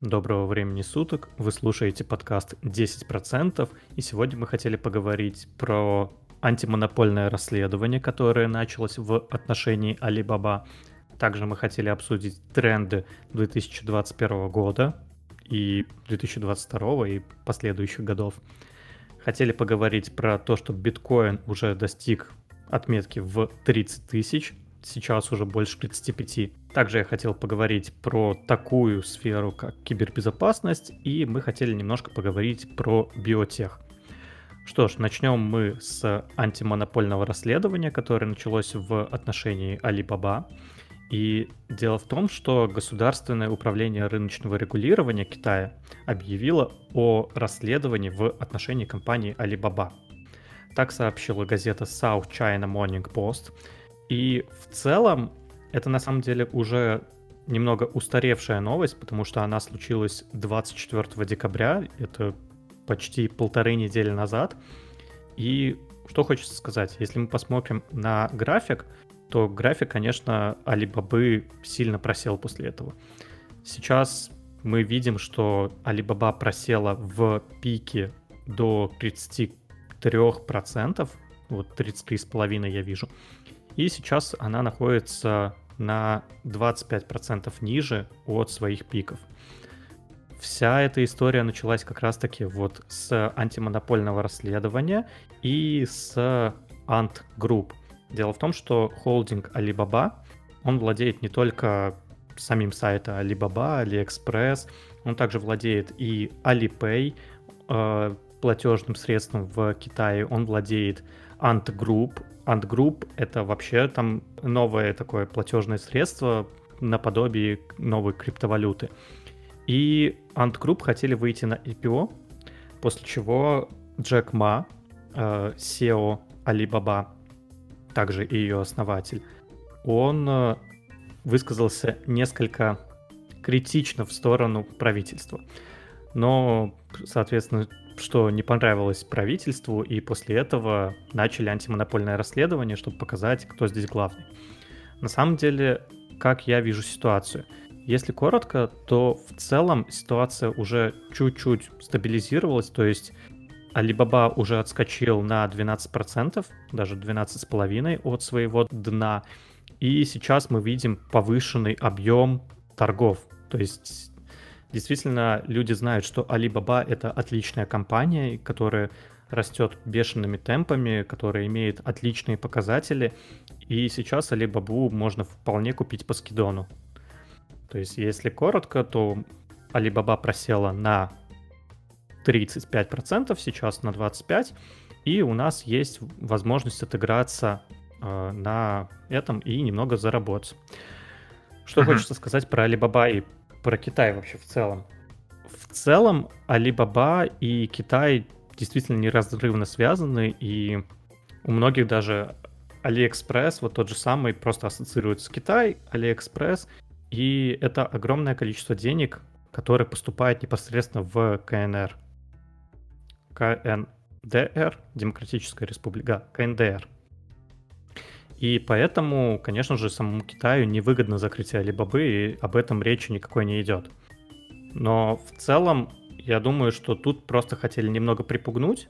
Доброго времени суток, вы слушаете подкаст 10%, и сегодня мы хотели поговорить про антимонопольное расследование, которое началось в отношении Alibaba. Также мы хотели обсудить тренды 2021 года и 2022 и последующих годов. Хотели поговорить про то, что биткоин уже достиг отметки в 30 тысяч, сейчас уже больше 35. Также я хотел поговорить про такую сферу, как кибербезопасность, и мы хотели немножко поговорить про биотех. Что ж, начнем мы с антимонопольного расследования, которое началось в отношении Alibaba. И дело в том, что Государственное управление рыночного регулирования Китая объявило о расследовании в отношении компании Alibaba. Так сообщила газета South China Morning Post. И в целом это на самом деле уже немного устаревшая новость, потому что она случилась 24 декабря, это почти полторы недели назад. И что хочется сказать, если мы посмотрим на график, то график, конечно, Алибабы сильно просел после этого. Сейчас мы видим, что Алибаба просела в пике до 33%, вот 33,5% я вижу. И сейчас она находится на 25% ниже от своих пиков. Вся эта история началась как раз-таки вот с антимонопольного расследования и с Ant Group. Дело в том, что холдинг Alibaba, он владеет не только самим сайтом Alibaba, AliExpress, он также владеет и Alipay, э, платежным средством в Китае, он владеет Ant Group, Ant Group — это вообще там новое такое платежное средство наподобие новой криптовалюты. И Ant Group хотели выйти на IPO, после чего Джек Ма, э, SEO Alibaba, также и ее основатель, он э, высказался несколько критично в сторону правительства. Но, соответственно, что не понравилось правительству, и после этого начали антимонопольное расследование, чтобы показать, кто здесь главный. На самом деле, как я вижу ситуацию, если коротко, то в целом ситуация уже чуть-чуть стабилизировалась, то есть Alibaba уже отскочил на 12%, даже 12,5% от своего дна, и сейчас мы видим повышенный объем торгов. То есть Действительно, люди знают, что Alibaba — это отличная компания, которая растет бешеными темпами, которая имеет отличные показатели, и сейчас Alibaba можно вполне купить по скидону. То есть, если коротко, то Alibaba просела на 35%, сейчас на 25%, и у нас есть возможность отыграться э, на этом и немного заработать. Что uh-huh. хочется сказать про Alibaba и про Китай вообще в целом. В целом, Alibaba и Китай действительно неразрывно связаны, и у многих даже AliExpress, вот тот же самый, просто ассоциируется с Китай, AliExpress, и это огромное количество денег, которое поступает непосредственно в КНР. КНДР, Демократическая Республика, КНДР. И поэтому, конечно же, самому Китаю невыгодно закрытие Алибабы, и об этом речи никакой не идет. Но в целом, я думаю, что тут просто хотели немного припугнуть,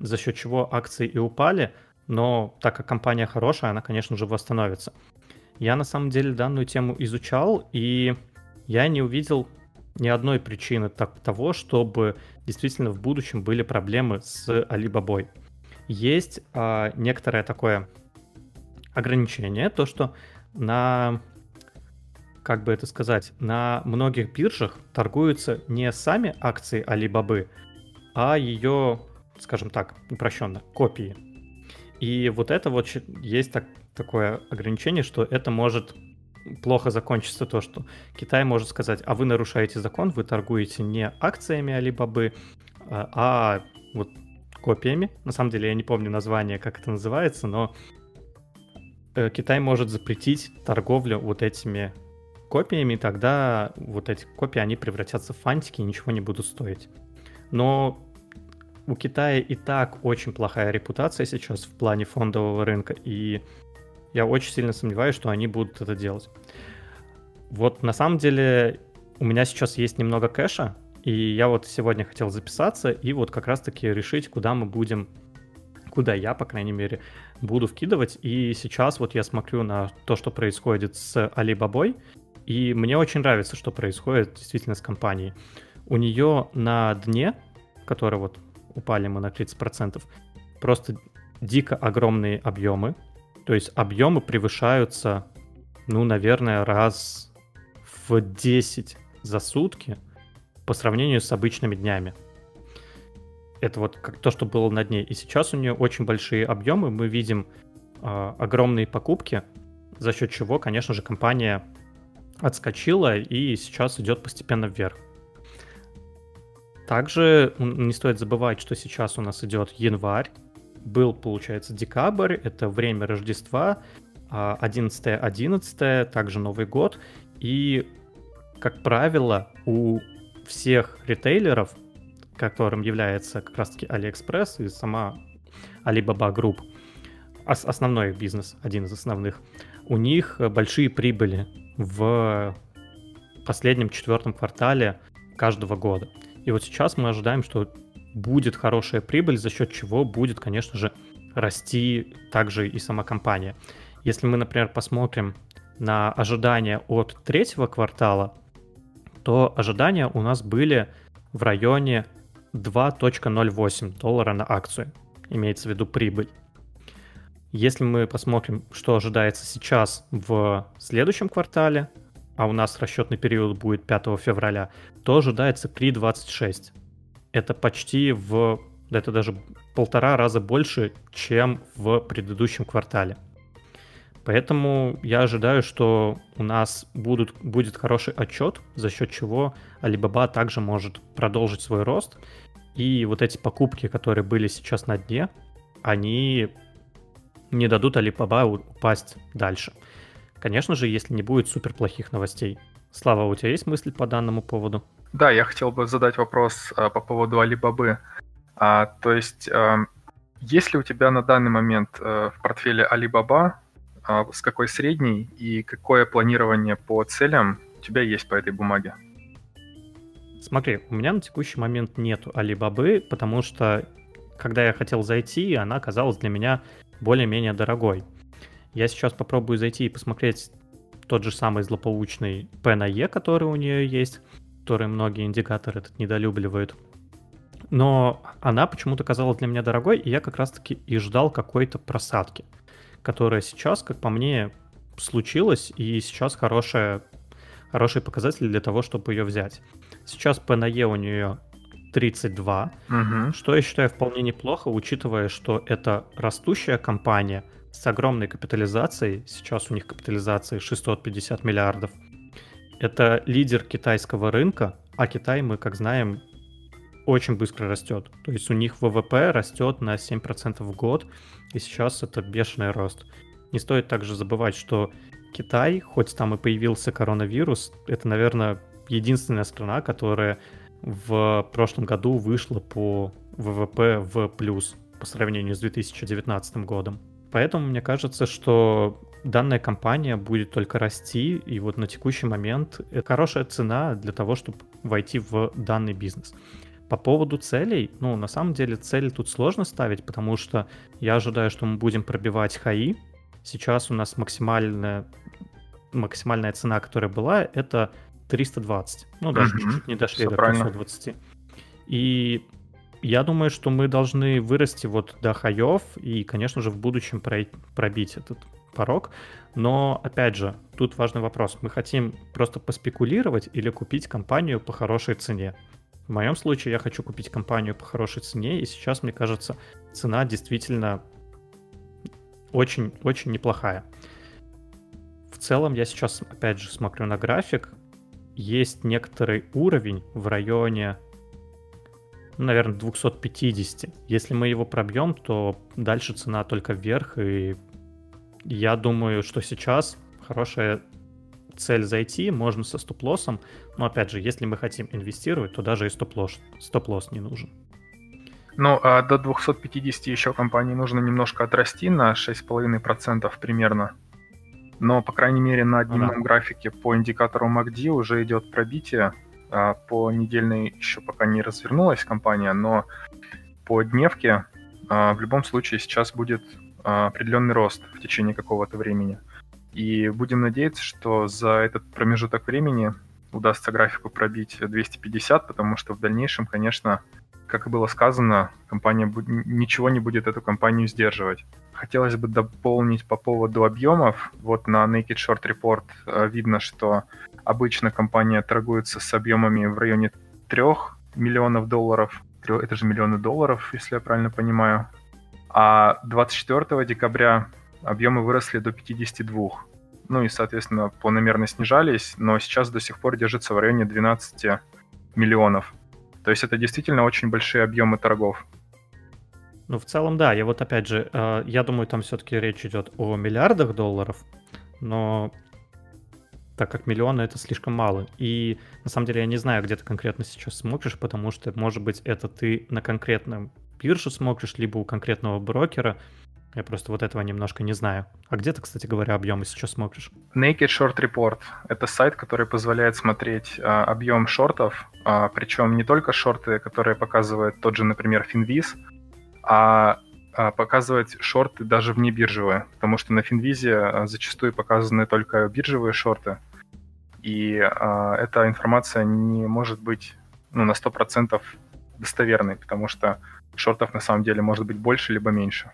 за счет чего акции и упали, но так как компания хорошая, она, конечно же, восстановится. Я на самом деле данную тему изучал, и я не увидел ни одной причины так, того, чтобы действительно в будущем были проблемы с Alibaba. Есть а, некоторое такое ограничение, то что на, как бы это сказать, на многих биржах торгуются не сами акции Alibaba, а ее, скажем так, упрощенно, копии. И вот это вот есть так, такое ограничение, что это может плохо закончиться то, что Китай может сказать, а вы нарушаете закон, вы торгуете не акциями Alibaba, а, а вот копиями. На самом деле я не помню название, как это называется, но Китай может запретить торговлю вот этими копиями, тогда вот эти копии, они превратятся в фантики и ничего не будут стоить. Но у Китая и так очень плохая репутация сейчас в плане фондового рынка, и я очень сильно сомневаюсь, что они будут это делать. Вот на самом деле у меня сейчас есть немного кэша, и я вот сегодня хотел записаться и вот как раз-таки решить, куда мы будем, куда я, по крайней мере, буду вкидывать. И сейчас вот я смотрю на то, что происходит с Alibaba, и мне очень нравится, что происходит действительно с компанией. У нее на дне, который вот упали мы на 30%, просто дико огромные объемы. То есть объемы превышаются, ну, наверное, раз в 10 за сутки по сравнению с обычными днями. Это вот как то, что было на дне. И сейчас у нее очень большие объемы. Мы видим э, огромные покупки, за счет чего, конечно же, компания отскочила и сейчас идет постепенно вверх. Также не стоит забывать, что сейчас у нас идет январь, был, получается, декабрь, это время Рождества, 11-11, а, также Новый год. И, как правило, у всех ритейлеров, которым является как раз-таки AliExpress и сама Alibaba Group, основной их бизнес, один из основных, у них большие прибыли в последнем четвертом квартале каждого года. И вот сейчас мы ожидаем, что будет хорошая прибыль, за счет чего будет, конечно же, расти также и сама компания. Если мы, например, посмотрим на ожидания от третьего квартала, то ожидания у нас были в районе 2.08 доллара на акцию. Имеется в виду прибыль. Если мы посмотрим, что ожидается сейчас в следующем квартале, а у нас расчетный период будет 5 февраля, то ожидается 3.26 это почти в... Это даже полтора раза больше, чем в предыдущем квартале. Поэтому я ожидаю, что у нас будут, будет хороший отчет, за счет чего Alibaba также может продолжить свой рост. И вот эти покупки, которые были сейчас на дне, они не дадут Alibaba упасть дальше. Конечно же, если не будет супер плохих новостей. Слава, у тебя есть мысли по данному поводу? Да, я хотел бы задать вопрос а, по поводу Алибабы. А, то есть, а, есть ли у тебя на данный момент а, в портфеле Alibaba, с какой средней и какое планирование по целям у тебя есть по этой бумаге? Смотри, у меня на текущий момент нету Алибабы, потому что когда я хотел зайти, она оказалась для меня более-менее дорогой. Я сейчас попробую зайти и посмотреть тот же самый злополучный P на E, который у нее есть которые многие индикаторы этот недолюбливают. Но она почему-то казалась для меня дорогой, и я как раз-таки и ждал какой-то просадки, которая сейчас, как по мне, случилась, и сейчас хорошая, хороший показатель для того, чтобы ее взять. Сейчас на E у нее 32, угу. что я считаю вполне неплохо, учитывая, что это растущая компания с огромной капитализацией, сейчас у них капитализация 650 миллиардов, это лидер китайского рынка, а Китай, мы как знаем, очень быстро растет. То есть у них ВВП растет на 7% в год, и сейчас это бешеный рост. Не стоит также забывать, что Китай, хоть там и появился коронавирус, это, наверное, единственная страна, которая в прошлом году вышла по ВВП в плюс по сравнению с 2019 годом. Поэтому мне кажется, что данная компания будет только расти, и вот на текущий момент это хорошая цена для того, чтобы войти в данный бизнес. По поводу целей, ну, на самом деле цели тут сложно ставить, потому что я ожидаю, что мы будем пробивать хаи. Сейчас у нас максимальная, максимальная цена, которая была, это 320. Ну, даже mm-hmm. чуть-чуть не дошли Все до 320. И я думаю, что мы должны вырасти вот до хаев и, конечно же, в будущем пробить этот порог. Но, опять же, тут важный вопрос. Мы хотим просто поспекулировать или купить компанию по хорошей цене? В моем случае я хочу купить компанию по хорошей цене, и сейчас, мне кажется, цена действительно очень-очень неплохая. В целом я сейчас, опять же, смотрю на график. Есть некоторый уровень в районе, ну, наверное, 250. Если мы его пробьем, то дальше цена только вверх, и я думаю, что сейчас хорошая цель зайти, можно со стоп-лоссом, но опять же, если мы хотим инвестировать, то даже и стоп-лосс, стоп-лосс не нужен. Ну, а до 250 еще компании нужно немножко отрасти на 6,5% примерно. Но, по крайней мере, на дневном ага. графике по индикатору MACD уже идет пробитие. А по недельной еще пока не развернулась компания, но по дневке а, в любом случае сейчас будет а, определенный рост в течение какого-то времени. И будем надеяться, что за этот промежуток времени удастся графику пробить 250, потому что в дальнейшем, конечно, как и было сказано, компания ничего не будет эту компанию сдерживать. Хотелось бы дополнить по поводу объемов. Вот на Naked Short Report э, видно, что обычно компания торгуется с объемами в районе 3 миллионов долларов. Это же миллионы долларов, если я правильно понимаю. А 24 декабря объемы выросли до 52. Ну и, соответственно, планомерно снижались, но сейчас до сих пор держится в районе 12 миллионов. То есть это действительно очень большие объемы торгов. Ну, в целом, да. Я вот опять же, э, я думаю, там все-таки речь идет о миллиардах долларов, но так как миллионы это слишком мало. И на самом деле я не знаю, где ты конкретно сейчас смотришь, потому что, может быть, это ты на конкретном бирже смотришь, либо у конкретного брокера, я просто вот этого немножко не знаю. А где ты, кстати говоря, объемы сейчас смотришь? Naked Short Report — это сайт, который позволяет смотреть а, объем шортов, а, причем не только шорты, которые показывает тот же, например, Finviz, а, а показывать шорты даже вне биржевые, потому что на Финвизе а, зачастую показаны только биржевые шорты, и а, эта информация не может быть ну, на 100% достоверной, потому что шортов на самом деле может быть больше либо меньше.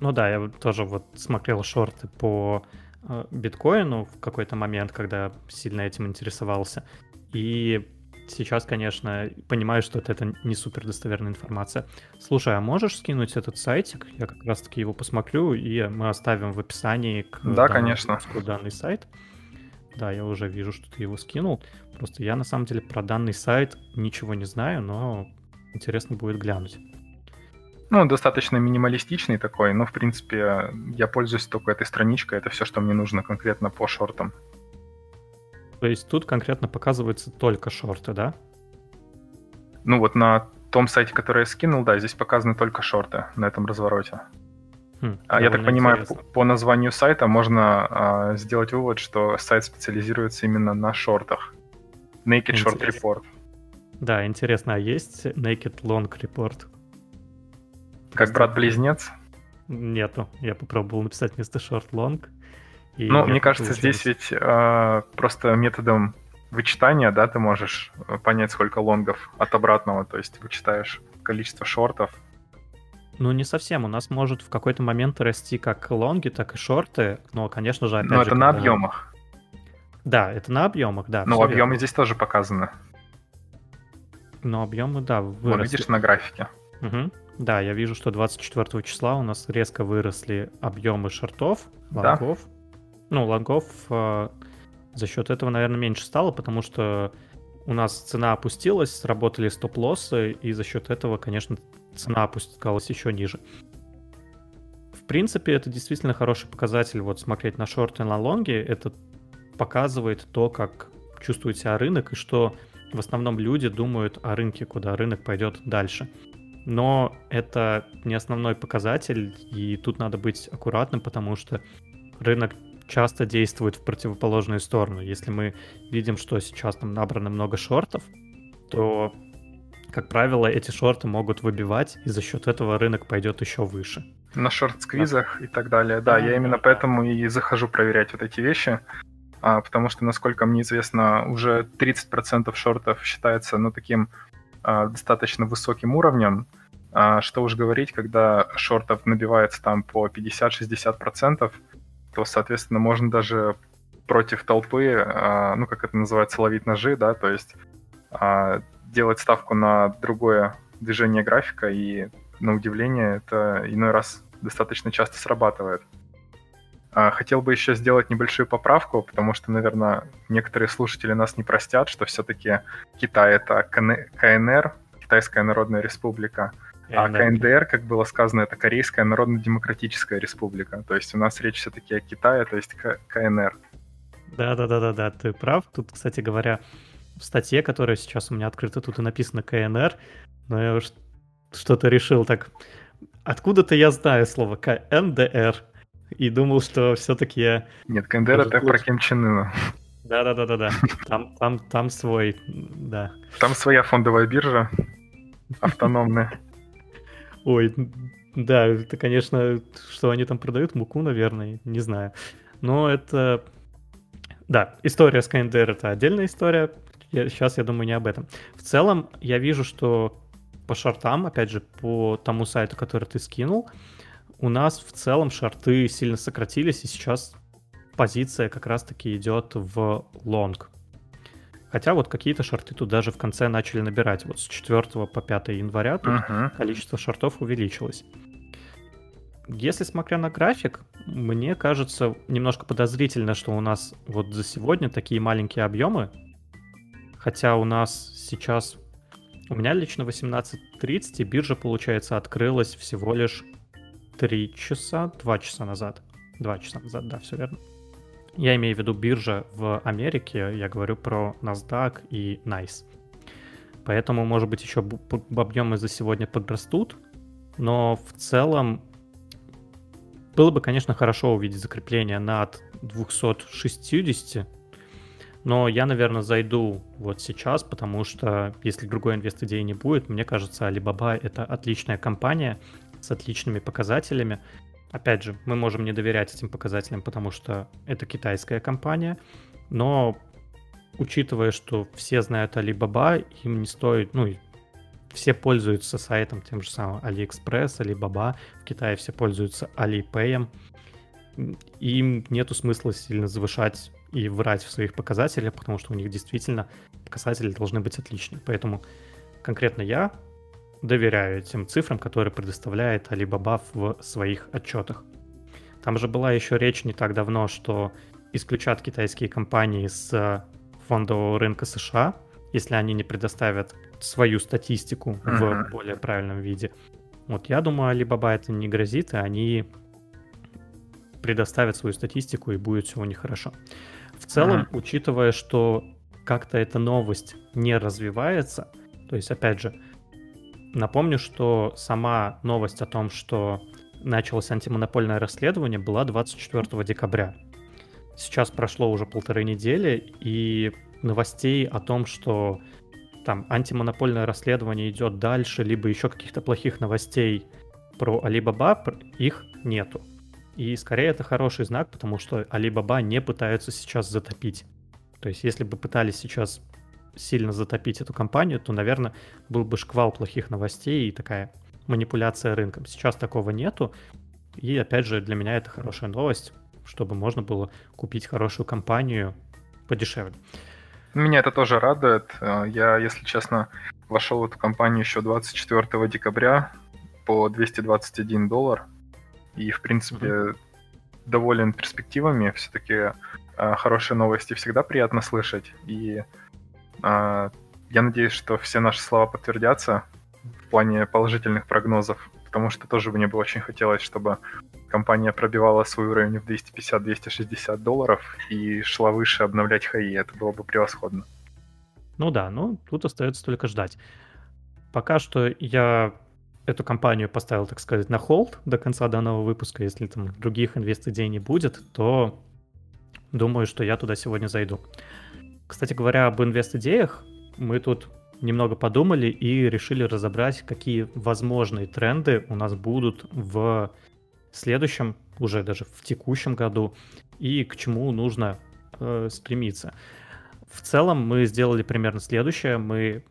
Ну да, я тоже вот смотрел шорты по э, биткоину в какой-то момент, когда сильно этим интересовался. И сейчас, конечно, понимаю, что это, не супер достоверная информация. Слушай, а можешь скинуть этот сайтик? Я как раз-таки его посмотрю, и мы оставим в описании к да, конечно. данный сайт. Да, я уже вижу, что ты его скинул. Просто я на самом деле про данный сайт ничего не знаю, но интересно будет глянуть. Ну, достаточно минималистичный такой, но, в принципе, я пользуюсь только этой страничкой, это все, что мне нужно конкретно по шортам. То есть тут конкретно показываются только шорты, да? Ну вот на том сайте, который я скинул, да, здесь показаны только шорты на этом развороте. Хм, а я так понимаю, по, по названию сайта можно а, сделать вывод, что сайт специализируется именно на шортах. Naked Интересно. Short Report. Да, интересно, а есть Naked Long Report? Как брат-близнец? Нету. Я попробовал написать вместо short long. Ну, мне кажется, здесь ведь э, просто методом вычитания, да, ты можешь э, понять, сколько лонгов от обратного, то есть вычитаешь количество шортов. Ну, не совсем. У нас может в какой-то момент расти как лонги, так и шорты, но, конечно же, опять Но же... это когда... на объемах. Да, это на объемах, да. Но объемы верно. здесь тоже показаны. Но объемы, да, выросли. Вот видишь на графике. Угу. Да, я вижу, что 24 числа у нас резко выросли объемы шортов, лонгов. Да. Ну, лонгов э, за счет этого, наверное, меньше стало, потому что у нас цена опустилась, сработали стоп-лоссы, и за счет этого, конечно, цена опускалась еще ниже. В принципе, это действительно хороший показатель. Вот смотреть на шорты и на лонги, это показывает то, как чувствует себя рынок, и что в основном люди думают о рынке, куда рынок пойдет дальше но это не основной показатель, и тут надо быть аккуратным, потому что рынок часто действует в противоположную сторону. Если мы видим, что сейчас там набрано много шортов, то, как правило, эти шорты могут выбивать, и за счет этого рынок пойдет еще выше. На шорт-сквизах да. и так далее. Да, да я именно да. поэтому и захожу проверять вот эти вещи, а, потому что, насколько мне известно, уже 30% шортов считается, ну, таким а, достаточно высоким уровнем. А что уж говорить, когда шортов набивается там по 50-60%, то, соответственно, можно даже против толпы, а, ну, как это называется, ловить ножи, да, то есть а, делать ставку на другое движение графика, и, на удивление, это иной раз достаточно часто срабатывает. Хотел бы еще сделать небольшую поправку, потому что, наверное, некоторые слушатели нас не простят, что все-таки Китай — это КНР, Китайская Народная Республика, а КНДР, как было сказано, это Корейская Народно-Демократическая Республика. То есть у нас речь все-таки о Китае, то есть КНР. Да-да-да-да-да, ты прав. Тут, кстати говоря, в статье, которая сейчас у меня открыта, тут и написано КНР, но я что-то решил так... Откуда-то я знаю слово КНДР. и думал, что все-таки я... Нет, КНДР это про Ким Чен Ына. Да-да-да-да-да. Там, там, там свой, да. Там своя фондовая биржа автономная. Ой, да, это, конечно, что они там продают, муку, наверное, не знаю. Но это... Да, история с КНДР — это отдельная история. Я, сейчас я думаю не об этом. В целом, я вижу, что по шартам, опять же, по тому сайту, который ты скинул, у нас в целом шарты сильно сократились, и сейчас позиция как раз-таки идет в лонг. Хотя вот какие-то шарты тут даже в конце начали набирать. Вот с 4 по 5 января тут uh-huh. количество шартов увеличилось. Если смотря на график, мне кажется немножко подозрительно, что у нас вот за сегодня такие маленькие объемы. Хотя у нас сейчас... У меня лично 18.30, и биржа, получается, открылась всего лишь 3 часа, 2 часа назад. 2 часа назад, да, все верно. Я имею в виду биржа в Америке, я говорю про NASDAQ и NICE. Поэтому, может быть, еще объемы за сегодня подрастут, но в целом было бы, конечно, хорошо увидеть закрепление над 260, но я, наверное, зайду вот сейчас, потому что если другой инвест-идеи не будет, мне кажется, Alibaba — это отличная компания с отличными показателями, Опять же, мы можем не доверять этим показателям, потому что это китайская компания, но учитывая, что все знают Alibaba, им не стоит, ну, все пользуются сайтом тем же самым AliExpress, Alibaba, в Китае все пользуются Alipay, им нету смысла сильно завышать и врать в своих показателях, потому что у них действительно показатели должны быть отличные. Поэтому конкретно я доверяю этим цифрам, которые предоставляет Alibaba в своих отчетах. Там же была еще речь не так давно, что исключат китайские компании с фондового рынка США, если они не предоставят свою статистику uh-huh. в более правильном виде. Вот я думаю, Alibaba это не грозит, и они предоставят свою статистику, и будет все у них хорошо. В целом, uh-huh. учитывая, что как-то эта новость не развивается, то есть, опять же, Напомню, что сама новость о том, что началось антимонопольное расследование, была 24 декабря. Сейчас прошло уже полторы недели, и новостей о том, что там антимонопольное расследование идет дальше, либо еще каких-то плохих новостей про Alibaba, их нету. И скорее это хороший знак, потому что Alibaba не пытаются сейчас затопить. То есть если бы пытались сейчас сильно затопить эту компанию, то, наверное, был бы шквал плохих новостей и такая манипуляция рынком. Сейчас такого нету. И опять же, для меня это хорошая новость, чтобы можно было купить хорошую компанию подешевле. Меня это тоже радует. Я, если честно, вошел в эту компанию еще 24 декабря по 221 доллар. И, в принципе, mm-hmm. доволен перспективами. Все-таки а, хорошие новости всегда приятно слышать. И я надеюсь, что все наши слова подтвердятся в плане положительных прогнозов, потому что тоже мне бы очень хотелось, чтобы компания пробивала свой уровень в 250-260 долларов и шла выше обновлять хаи. Это было бы превосходно. Ну да, ну тут остается только ждать. Пока что я эту компанию поставил, так сказать, на холд до конца данного выпуска. Если там других инвест-идей не будет, то думаю, что я туда сегодня зайду. Кстати говоря, об инвест-идеях, мы тут немного подумали и решили разобрать, какие возможные тренды у нас будут в следующем, уже даже в текущем году, и к чему нужно э, стремиться. В целом мы сделали примерно следующее. Мы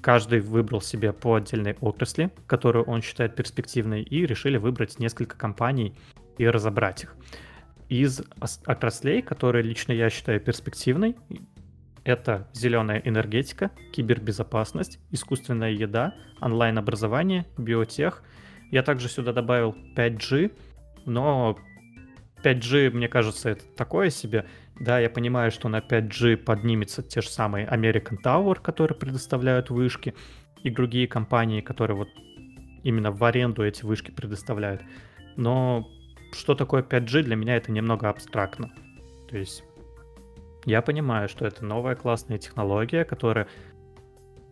каждый выбрал себе по отдельной отрасли, которую он считает перспективной, и решили выбрать несколько компаний и разобрать их. Из отраслей, которые лично я считаю перспективной, это зеленая энергетика, кибербезопасность, искусственная еда, онлайн-образование, биотех. Я также сюда добавил 5G, но 5G, мне кажется, это такое себе. Да, я понимаю, что на 5G поднимется те же самые American Tower, которые предоставляют вышки, и другие компании, которые вот именно в аренду эти вышки предоставляют. Но что такое 5G, для меня это немного абстрактно. То есть я понимаю, что это новая классная технология, которая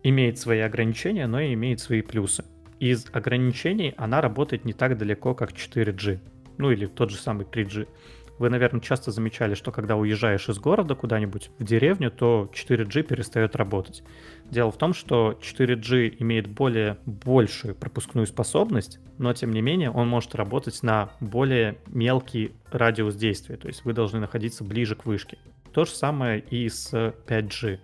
имеет свои ограничения, но и имеет свои плюсы. Из ограничений она работает не так далеко, как 4G. ну или тот же самый 3G. Вы, наверное, часто замечали, что когда уезжаешь из города куда-нибудь в деревню, то 4G перестает работать. Дело в том, что 4G имеет более большую пропускную способность, но тем не менее он может работать на более мелкий радиус действия, то есть вы должны находиться ближе к вышке. То же самое и с 5G.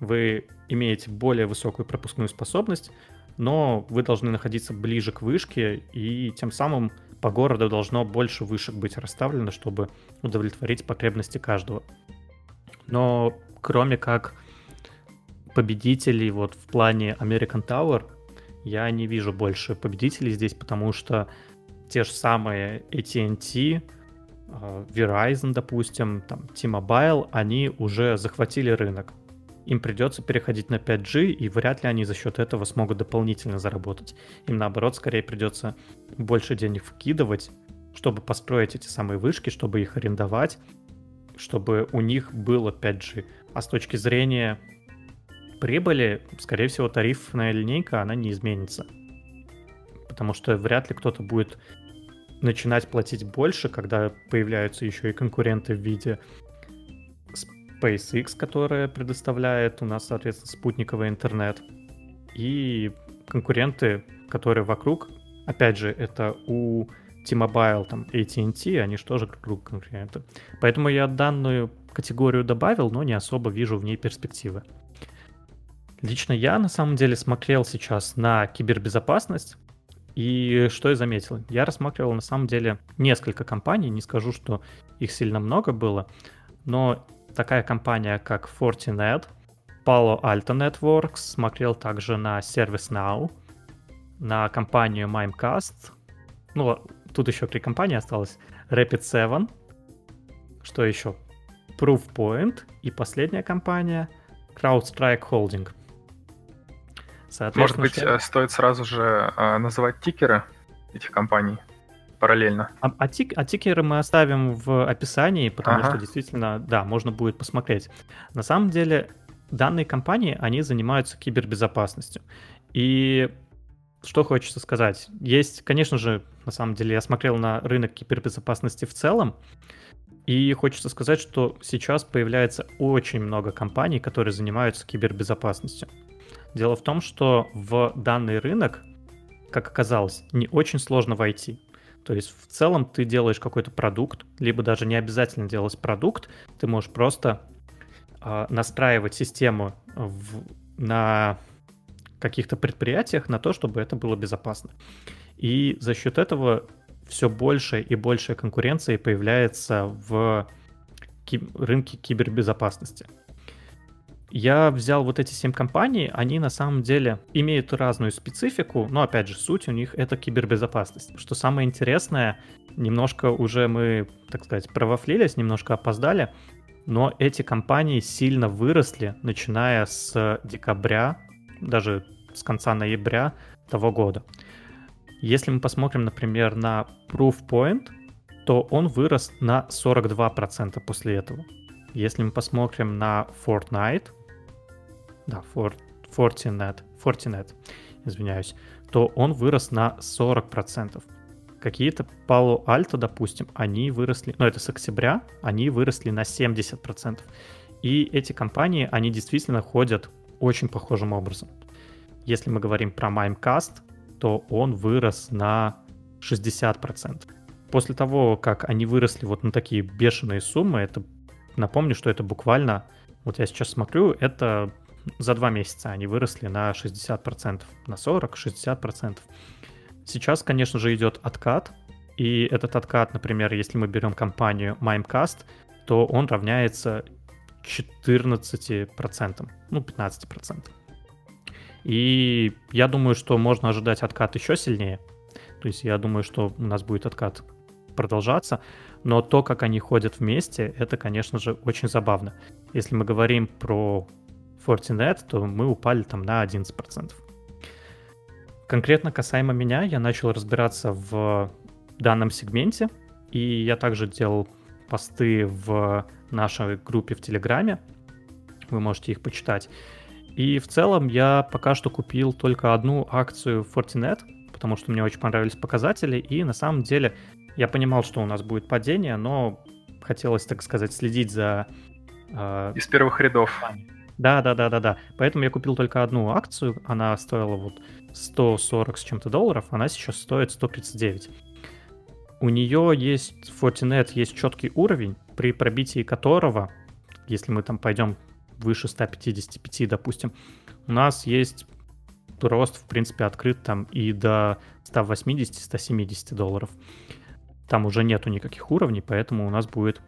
Вы имеете более высокую пропускную способность, но вы должны находиться ближе к вышке, и тем самым по городу должно больше вышек быть расставлено, чтобы удовлетворить потребности каждого. Но кроме как победителей вот в плане American Tower, я не вижу больше победителей здесь, потому что те же самые AT&T, Verizon, допустим, там, T-Mobile, они уже захватили рынок им придется переходить на 5G, и вряд ли они за счет этого смогут дополнительно заработать. Им наоборот, скорее придется больше денег вкидывать, чтобы построить эти самые вышки, чтобы их арендовать, чтобы у них было 5G. А с точки зрения прибыли, скорее всего, тарифная линейка, она не изменится. Потому что вряд ли кто-то будет начинать платить больше, когда появляются еще и конкуренты в виде SpaceX, которая предоставляет у нас, соответственно, спутниковый интернет. И конкуренты, которые вокруг, опять же, это у T-Mobile, там, AT&T, они же тоже круг конкуренты. Поэтому я данную категорию добавил, но не особо вижу в ней перспективы. Лично я, на самом деле, смотрел сейчас на кибербезопасность, и что я заметил? Я рассматривал, на самом деле, несколько компаний, не скажу, что их сильно много было, но такая компания, как Fortinet, Palo Alto Networks, смотрел также на ServiceNow, на компанию Mimecast, ну, тут еще три компании осталось, Rapid7, что еще? Proofpoint и последняя компания CrowdStrike Holding. Может быть, что... Э, стоит сразу же э, называть тикеры этих компаний? параллельно. А, а, тик, а тикеры мы оставим в описании, потому ага. что действительно, да, можно будет посмотреть. На самом деле, данные компании, они занимаются кибербезопасностью. И что хочется сказать? Есть, конечно же, на самом деле, я смотрел на рынок кибербезопасности в целом, и хочется сказать, что сейчас появляется очень много компаний, которые занимаются кибербезопасностью. Дело в том, что в данный рынок, как оказалось, не очень сложно войти. То есть в целом ты делаешь какой-то продукт, либо даже не обязательно делать продукт, ты можешь просто э, настраивать систему в, на каких-то предприятиях на то, чтобы это было безопасно. И за счет этого все больше и больше конкуренции появляется в ки- рынке кибербезопасности. Я взял вот эти семь компаний, они на самом деле имеют разную специфику, но опять же суть у них это кибербезопасность. Что самое интересное, немножко уже мы, так сказать, провафлились, немножко опоздали, но эти компании сильно выросли, начиная с декабря, даже с конца ноября того года. Если мы посмотрим, например, на Proofpoint, то он вырос на 42% после этого. Если мы посмотрим на Fortnite, да, Fort, Fortinet, Fortinet, извиняюсь, то он вырос на 40%. Какие-то Palo Alto, допустим, они выросли, ну это с октября, они выросли на 70%. И эти компании, они действительно ходят очень похожим образом. Если мы говорим про Mimecast, то он вырос на 60%. После того, как они выросли вот на такие бешеные суммы, это напомню, что это буквально, вот я сейчас смотрю, это за два месяца они выросли на 60%, на 40-60%. Сейчас, конечно же, идет откат, и этот откат, например, если мы берем компанию Mimecast, то он равняется 14%, ну, 15%. И я думаю, что можно ожидать откат еще сильнее. То есть я думаю, что у нас будет откат продолжаться, но то, как они ходят вместе, это, конечно же, очень забавно. Если мы говорим про Fortinet, то мы упали там на 11%. Конкретно касаемо меня, я начал разбираться в данном сегменте, и я также делал посты в нашей группе в Телеграме. Вы можете их почитать. И в целом я пока что купил только одну акцию Fortinet, потому что мне очень понравились показатели, и на самом деле Я понимал, что у нас будет падение, но хотелось, так сказать, следить за... Э... Из первых рядов. Да, да, да, да, да. Поэтому я купил только одну акцию. Она стоила вот 140 с чем-то долларов. Она сейчас стоит 139. У нее есть Fortinet, есть четкий уровень, при пробитии которого, если мы там пойдем выше 155, допустим, у нас есть рост, в принципе, открыт там и до 180-170 долларов. Там уже нету никаких уровней, поэтому у нас будет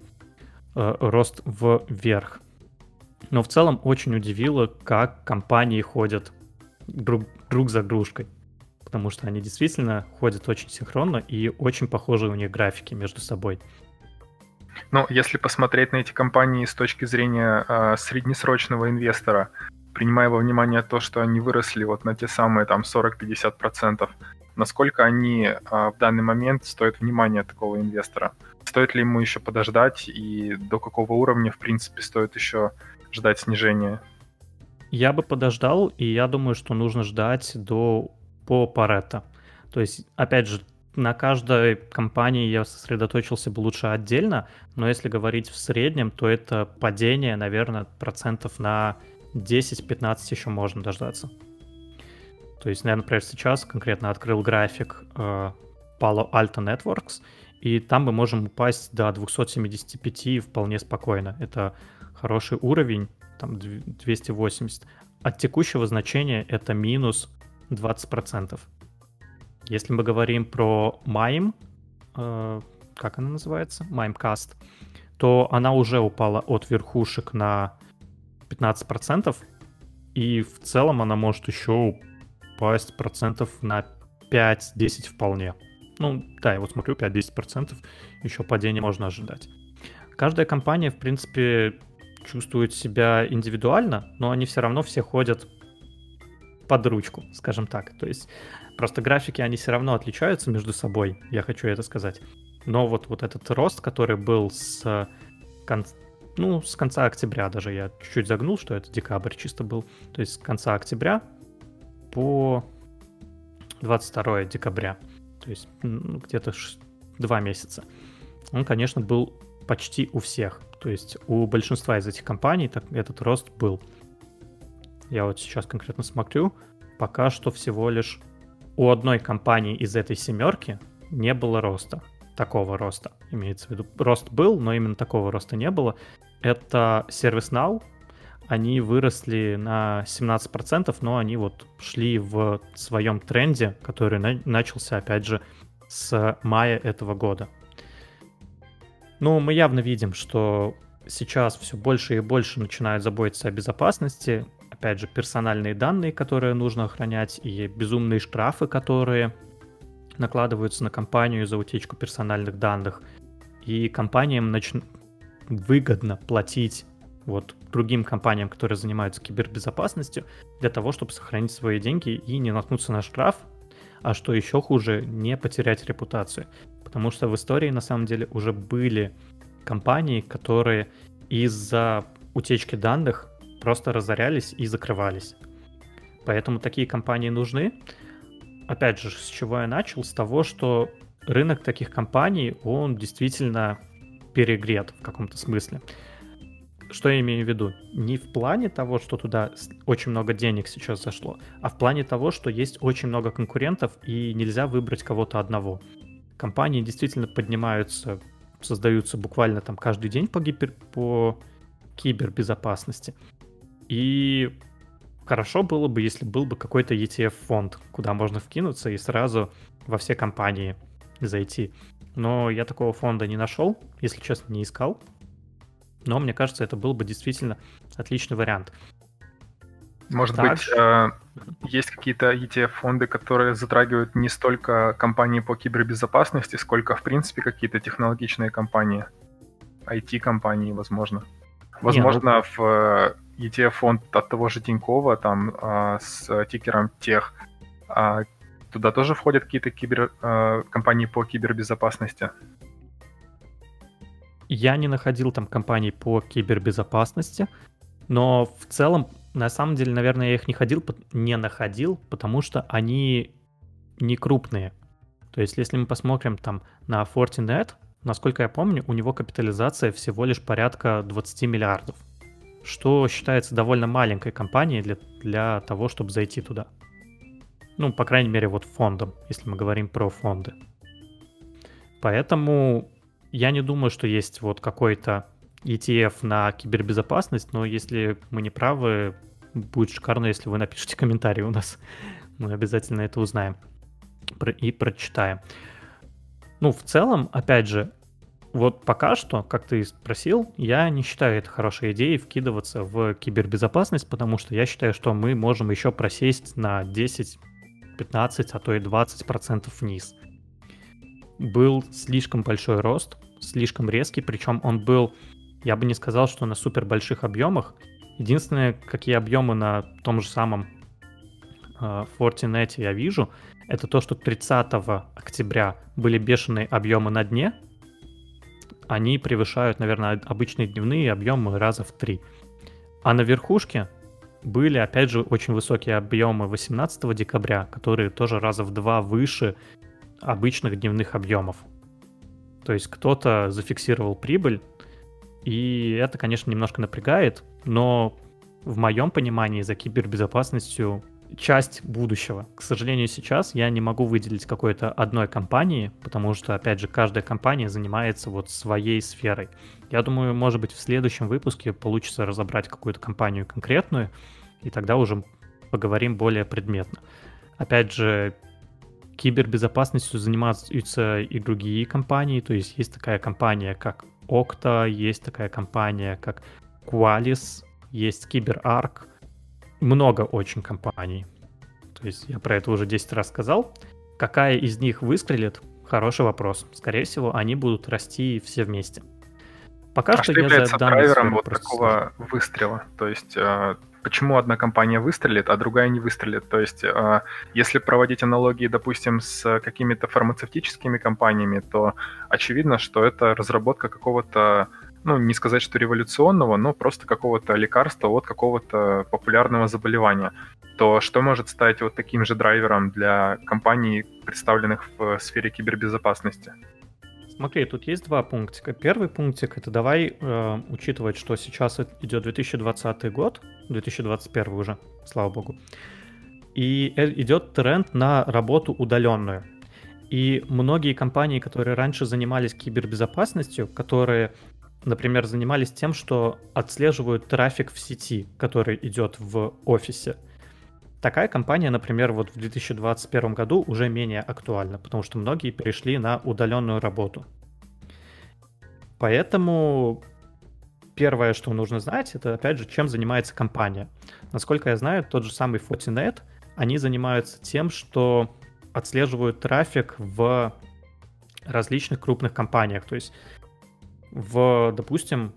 э, рост вверх. Но в целом очень удивило, как компании ходят друг, друг за дружкой. Потому что они действительно ходят очень синхронно и очень похожи у них графики между собой. Ну, если посмотреть на эти компании с точки зрения э, среднесрочного инвестора, принимая во внимание то, что они выросли вот на те самые там 40-50%, насколько они э, в данный момент стоят внимания такого инвестора? Стоит ли ему еще подождать и до какого уровня, в принципе, стоит еще ждать снижения? Я бы подождал, и я думаю, что нужно ждать до по Паретто. То есть, опять же, на каждой компании я сосредоточился бы лучше отдельно, но если говорить в среднем, то это падение, наверное, процентов на 10-15 еще можно дождаться. То есть, я, например, сейчас конкретно открыл график э, Palo Alto Networks, и там мы можем упасть до 275 вполне спокойно. Это хороший уровень, там 280. От текущего значения это минус 20%. Если мы говорим про Mime, э, как она называется? Mimecast, то она уже упала от верхушек на 15%, и в целом она может еще упасть процентов на 5-10 вполне. Ну, да, я вот смотрю, 5-10% еще падения можно ожидать. Каждая компания, в принципе, чувствует себя индивидуально, но они все равно все ходят под ручку, скажем так. То есть просто графики, они все равно отличаются между собой, я хочу это сказать. Но вот, вот этот рост, который был с, кон... ну, с конца октября даже, я чуть-чуть загнул, что это декабрь чисто был, то есть с конца октября по 22 декабря, то есть ну, где-то два месяца, он, конечно, был почти у всех. То есть у большинства из этих компаний так, этот рост был. Я вот сейчас конкретно смотрю, пока что всего лишь у одной компании из этой семерки не было роста. Такого роста, имеется в виду. Рост был, но именно такого роста не было. Это ServiceNow. Они выросли на 17%, но они вот шли в своем тренде, который на- начался, опять же, с мая этого года. Ну, мы явно видим, что сейчас все больше и больше начинают заботиться о безопасности. Опять же, персональные данные, которые нужно охранять, и безумные штрафы, которые накладываются на компанию за утечку персональных данных. И компаниям нач... выгодно платить вот другим компаниям, которые занимаются кибербезопасностью, для того, чтобы сохранить свои деньги и не наткнуться на штраф, а что еще хуже, не потерять репутацию. Потому что в истории на самом деле уже были компании, которые из-за утечки данных просто разорялись и закрывались. Поэтому такие компании нужны. Опять же, с чего я начал? С того, что рынок таких компаний, он действительно перегрет в каком-то смысле. Что я имею в виду? Не в плане того, что туда очень много денег сейчас зашло, а в плане того, что есть очень много конкурентов и нельзя выбрать кого-то одного компании действительно поднимаются, создаются буквально там каждый день по, гипер, по кибербезопасности. И хорошо было бы, если был бы какой-то ETF-фонд, куда можно вкинуться и сразу во все компании зайти. Но я такого фонда не нашел, если честно, не искал. Но мне кажется, это был бы действительно отличный вариант. Может Также... быть, э, есть какие-то ETF-фонды, которые затрагивают не столько компании по кибербезопасности, сколько, в принципе, какие-то технологичные компании, IT-компании, возможно. Возможно, не, ну... в э, ETF-фонд от того же Тинькова, там, э, с тикером тех, а туда тоже входят какие-то кибер, компании по кибербезопасности? Я не находил там компаний по кибербезопасности, но в целом на самом деле, наверное, я их не ходил, не находил, потому что они не крупные. То есть, если мы посмотрим там на Fortinet, насколько я помню, у него капитализация всего лишь порядка 20 миллиардов, что считается довольно маленькой компанией для, для того, чтобы зайти туда. Ну, по крайней мере, вот фондом, если мы говорим про фонды. Поэтому я не думаю, что есть вот какой-то ETF на кибербезопасность, но если мы не правы, будет шикарно, если вы напишите комментарий у нас. Мы обязательно это узнаем и прочитаем. Ну, в целом, опять же, вот пока что, как ты спросил, я не считаю это хорошей идеей вкидываться в кибербезопасность, потому что я считаю, что мы можем еще просесть на 10, 15, а то и 20 процентов вниз. Был слишком большой рост, слишком резкий, причем он был, я бы не сказал, что на супер больших объемах. Единственное, какие объемы на том же самом э, Fortinet я вижу, это то, что 30 октября были бешеные объемы на дне, они превышают, наверное, обычные дневные объемы раза в три. А на верхушке были, опять же, очень высокие объемы 18 декабря, которые тоже раза в два выше обычных дневных объемов. То есть кто-то зафиксировал прибыль, и это, конечно, немножко напрягает, но в моем понимании за кибербезопасностью часть будущего. К сожалению, сейчас я не могу выделить какой-то одной компании, потому что, опять же, каждая компания занимается вот своей сферой. Я думаю, может быть, в следующем выпуске получится разобрать какую-то компанию конкретную, и тогда уже поговорим более предметно. Опять же, кибербезопасностью занимаются и другие компании, то есть есть такая компания, как Okta, есть такая компания, как Qualys, есть CyberArk, много очень компаний. То есть я про это уже 10 раз сказал. Какая из них выстрелит? Хороший вопрос. Скорее всего, они будут расти все вместе. Пока а что, что я за драйвером вот такого выстрела? То есть э, почему одна компания выстрелит, а другая не выстрелит? То есть э, если проводить аналогии, допустим, с какими-то фармацевтическими компаниями, то очевидно, что это разработка какого-то ну, не сказать, что революционного, но просто какого-то лекарства от какого-то популярного заболевания, то что может стать вот таким же драйвером для компаний, представленных в сфере кибербезопасности? Смотри, тут есть два пунктика. Первый пунктик это давай э, учитывать, что сейчас идет 2020 год, 2021 уже, слава богу, и э, идет тренд на работу удаленную. И многие компании, которые раньше занимались кибербезопасностью, которые например, занимались тем, что отслеживают трафик в сети, который идет в офисе. Такая компания, например, вот в 2021 году уже менее актуальна, потому что многие перешли на удаленную работу. Поэтому первое, что нужно знать, это, опять же, чем занимается компания. Насколько я знаю, тот же самый Fortinet, они занимаются тем, что отслеживают трафик в различных крупных компаниях. То есть в, допустим,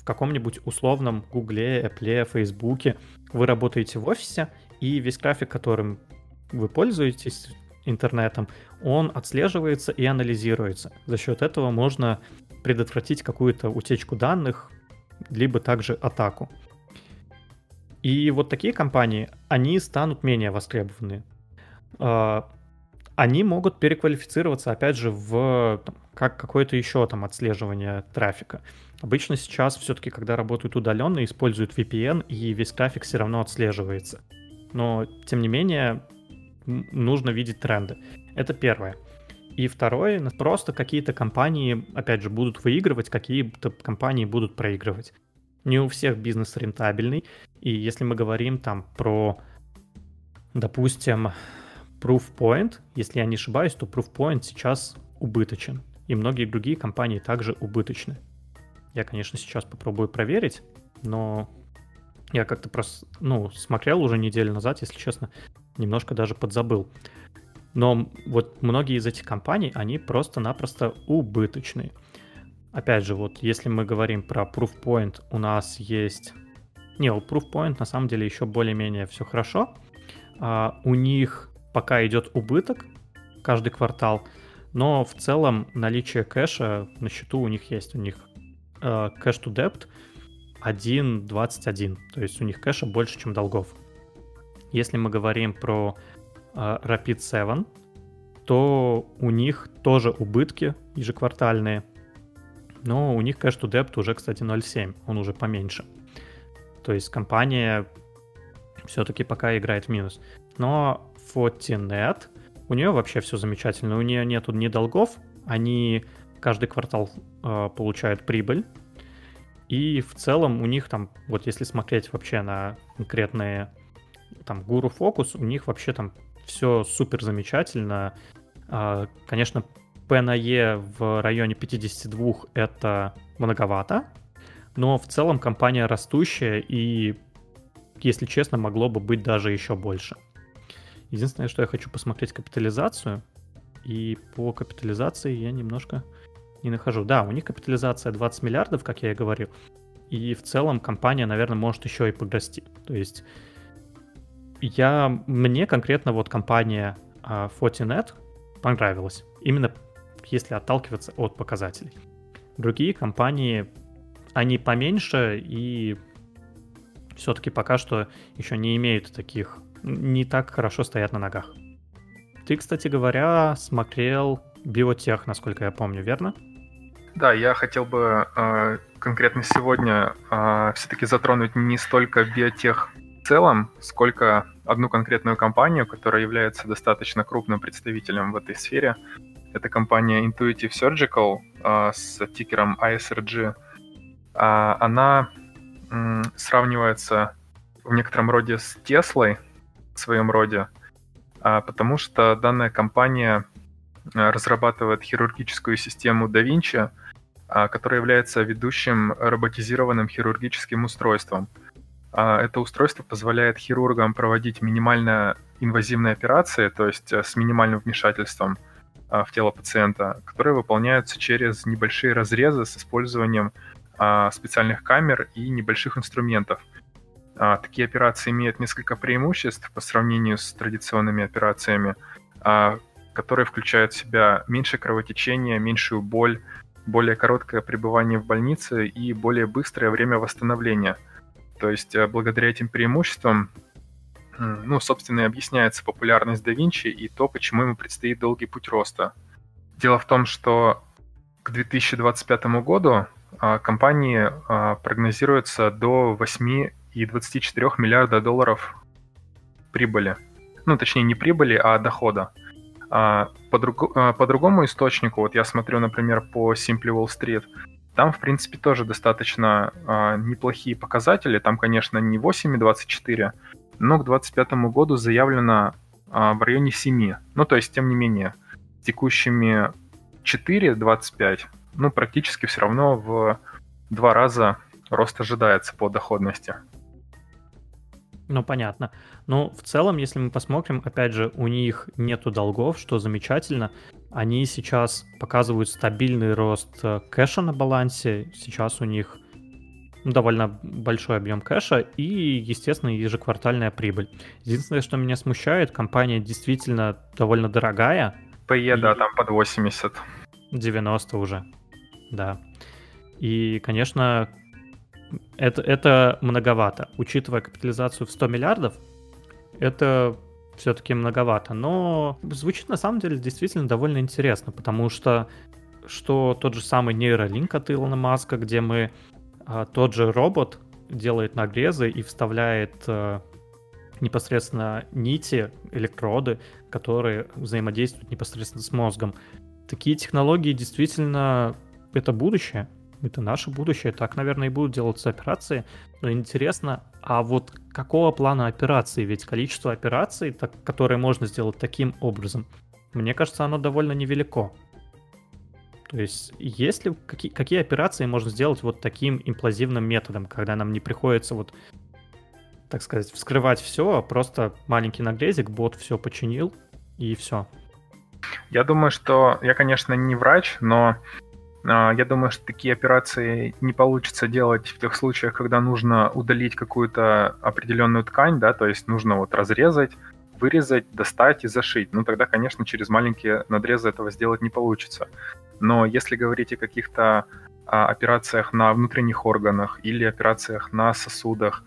в каком-нибудь условном Гугле, Apple, Фейсбуке вы работаете в офисе, и весь трафик, которым вы пользуетесь интернетом, он отслеживается и анализируется. За счет этого можно предотвратить какую-то утечку данных, либо также атаку. И вот такие компании, они станут менее востребованы. А, они могут переквалифицироваться, опять же, в как какое-то еще там отслеживание трафика. Обычно сейчас все-таки, когда работают удаленно, используют VPN, и весь трафик все равно отслеживается. Но, тем не менее, нужно видеть тренды. Это первое. И второе, просто какие-то компании, опять же, будут выигрывать, какие-то компании будут проигрывать. Не у всех бизнес рентабельный. И если мы говорим там про, допустим, Proofpoint, если я не ошибаюсь, то Proofpoint сейчас убыточен и многие другие компании также убыточны. Я, конечно, сейчас попробую проверить, но я как-то просто, ну, смотрел уже неделю назад, если честно, немножко даже подзабыл. Но вот многие из этих компаний, они просто-напросто убыточные. Опять же, вот если мы говорим про Proofpoint, у нас есть... Не, у Proofpoint на самом деле еще более-менее все хорошо. А у них пока идет убыток каждый квартал, но в целом наличие кэша на счету у них есть. У них э, кэш to debt 1.21, то есть у них кэша больше, чем долгов. Если мы говорим про э, Rapid 7, то у них тоже убытки ежеквартальные. Но у них cash to debt уже, кстати, 0,7, он уже поменьше. То есть компания все-таки пока играет в минус. Но Fortinet, у нее вообще все замечательно. У нее нету ни долгов, они каждый квартал э, получают прибыль. И в целом у них там, вот если смотреть вообще на конкретные там Guru Focus, у них вообще там все супер замечательно. Э, конечно, P на E в районе 52 это многовато, но в целом компания растущая и, если честно, могло бы быть даже еще больше. Единственное, что я хочу посмотреть капитализацию, и по капитализации я немножко не нахожу. Да, у них капитализация 20 миллиардов, как я и говорил, и в целом компания, наверное, может еще и подрасти. То есть я, мне конкретно вот компания uh, Fortinet понравилась. Именно если отталкиваться от показателей. Другие компании, они поменьше и все-таки пока что еще не имеют таких, не так хорошо стоят на ногах. Ты, кстати говоря, смотрел биотех, насколько я помню, верно? Да, я хотел бы э, конкретно сегодня э, все-таки затронуть не столько биотех в целом, сколько одну конкретную компанию, которая является достаточно крупным представителем в этой сфере, это компания Intuitive Surgical а, с тикером ISRG. А, она м, сравнивается в некотором роде с Теслой в своем роде, а, потому что данная компания а, разрабатывает хирургическую систему Da Vinci, а, которая является ведущим роботизированным хирургическим устройством. А, это устройство позволяет хирургам проводить минимально инвазивные операции, то есть э, с минимальным вмешательством – а, в тело пациента, которые выполняются через небольшие разрезы с использованием специальных камер и небольших инструментов. Такие операции имеют несколько преимуществ по сравнению с традиционными операциями, которые включают в себя меньшее кровотечение, меньшую боль, более короткое пребывание в больнице и более быстрое время восстановления. То есть благодаря этим преимуществам ну, собственно, и объясняется популярность да Винчи и то, почему ему предстоит долгий путь роста. Дело в том, что к 2025 году а, компании а, прогнозируется до 8 и 24 миллиарда долларов прибыли. Ну, точнее, не прибыли, а дохода. А, по, друг, по другому источнику, вот я смотрю, например, по Simply Wall Street, там, в принципе, тоже достаточно неплохие показатели. Там, конечно, не 8,24, но к 2025 году заявлено а, в районе 7. Ну, то есть, тем не менее, текущими 4,25, ну, практически все равно в два раза рост ожидается по доходности. Ну, понятно. Но в целом, если мы посмотрим, опять же, у них нету долгов, что замечательно. Они сейчас показывают стабильный рост э, кэша на балансе. Сейчас у них довольно большой объем кэша и, естественно, ежеквартальная прибыль. Единственное, что меня смущает, компания действительно довольно дорогая. PE, да, там под 80. 90 уже, да. И, конечно, это, это многовато. Учитывая капитализацию в 100 миллиардов, это все-таки многовато. Но звучит на самом деле действительно довольно интересно, потому что что тот же самый нейролинк от Илона Маска, где мы а тот же робот делает нагрезы и вставляет э, непосредственно нити, электроды, которые взаимодействуют непосредственно с мозгом. Такие технологии действительно это будущее. Это наше будущее. Так, наверное, и будут делаться операции. Но интересно, а вот какого плана операции? Ведь количество операций, так, которые можно сделать таким образом, мне кажется, оно довольно невелико. То есть, есть ли какие, какие операции можно сделать вот таким имплазивным методом, когда нам не приходится вот, так сказать, вскрывать все, а просто маленький нагрезик, бот все починил и все. Я думаю, что я, конечно, не врач, но я думаю, что такие операции не получится делать в тех случаях, когда нужно удалить какую-то определенную ткань, да, то есть нужно вот разрезать, вырезать, достать и зашить. Ну, тогда, конечно, через маленькие надрезы этого сделать не получится. Но если говорить о каких-то а, операциях на внутренних органах или операциях на сосудах,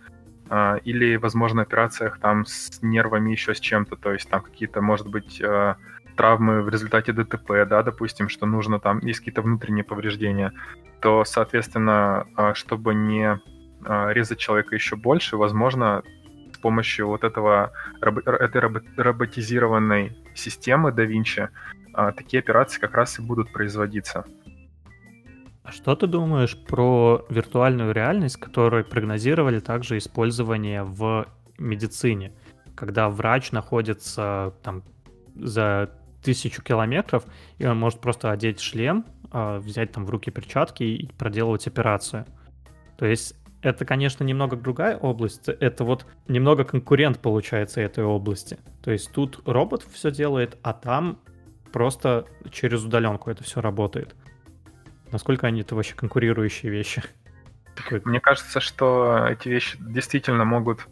а, или, возможно, операциях там с нервами, еще с чем-то, то есть там какие-то, может быть, а, травмы в результате ДТП, да, допустим, что нужно там, есть какие-то внутренние повреждения, то, соответственно, а, чтобы не а, резать человека еще больше, возможно, с помощью вот этого, этой роботизированной системы Da Vinci такие операции как раз и будут производиться. А что ты думаешь про виртуальную реальность, которой прогнозировали также использование в медицине? Когда врач находится там за тысячу километров, и он может просто одеть шлем, а, взять там в руки перчатки и проделывать операцию. То есть это, конечно, немного другая область. Это вот немного конкурент получается этой области. То есть тут робот все делает, а там просто через удаленку это все работает. Насколько они это вообще конкурирующие вещи? Мне кажется, что эти вещи действительно могут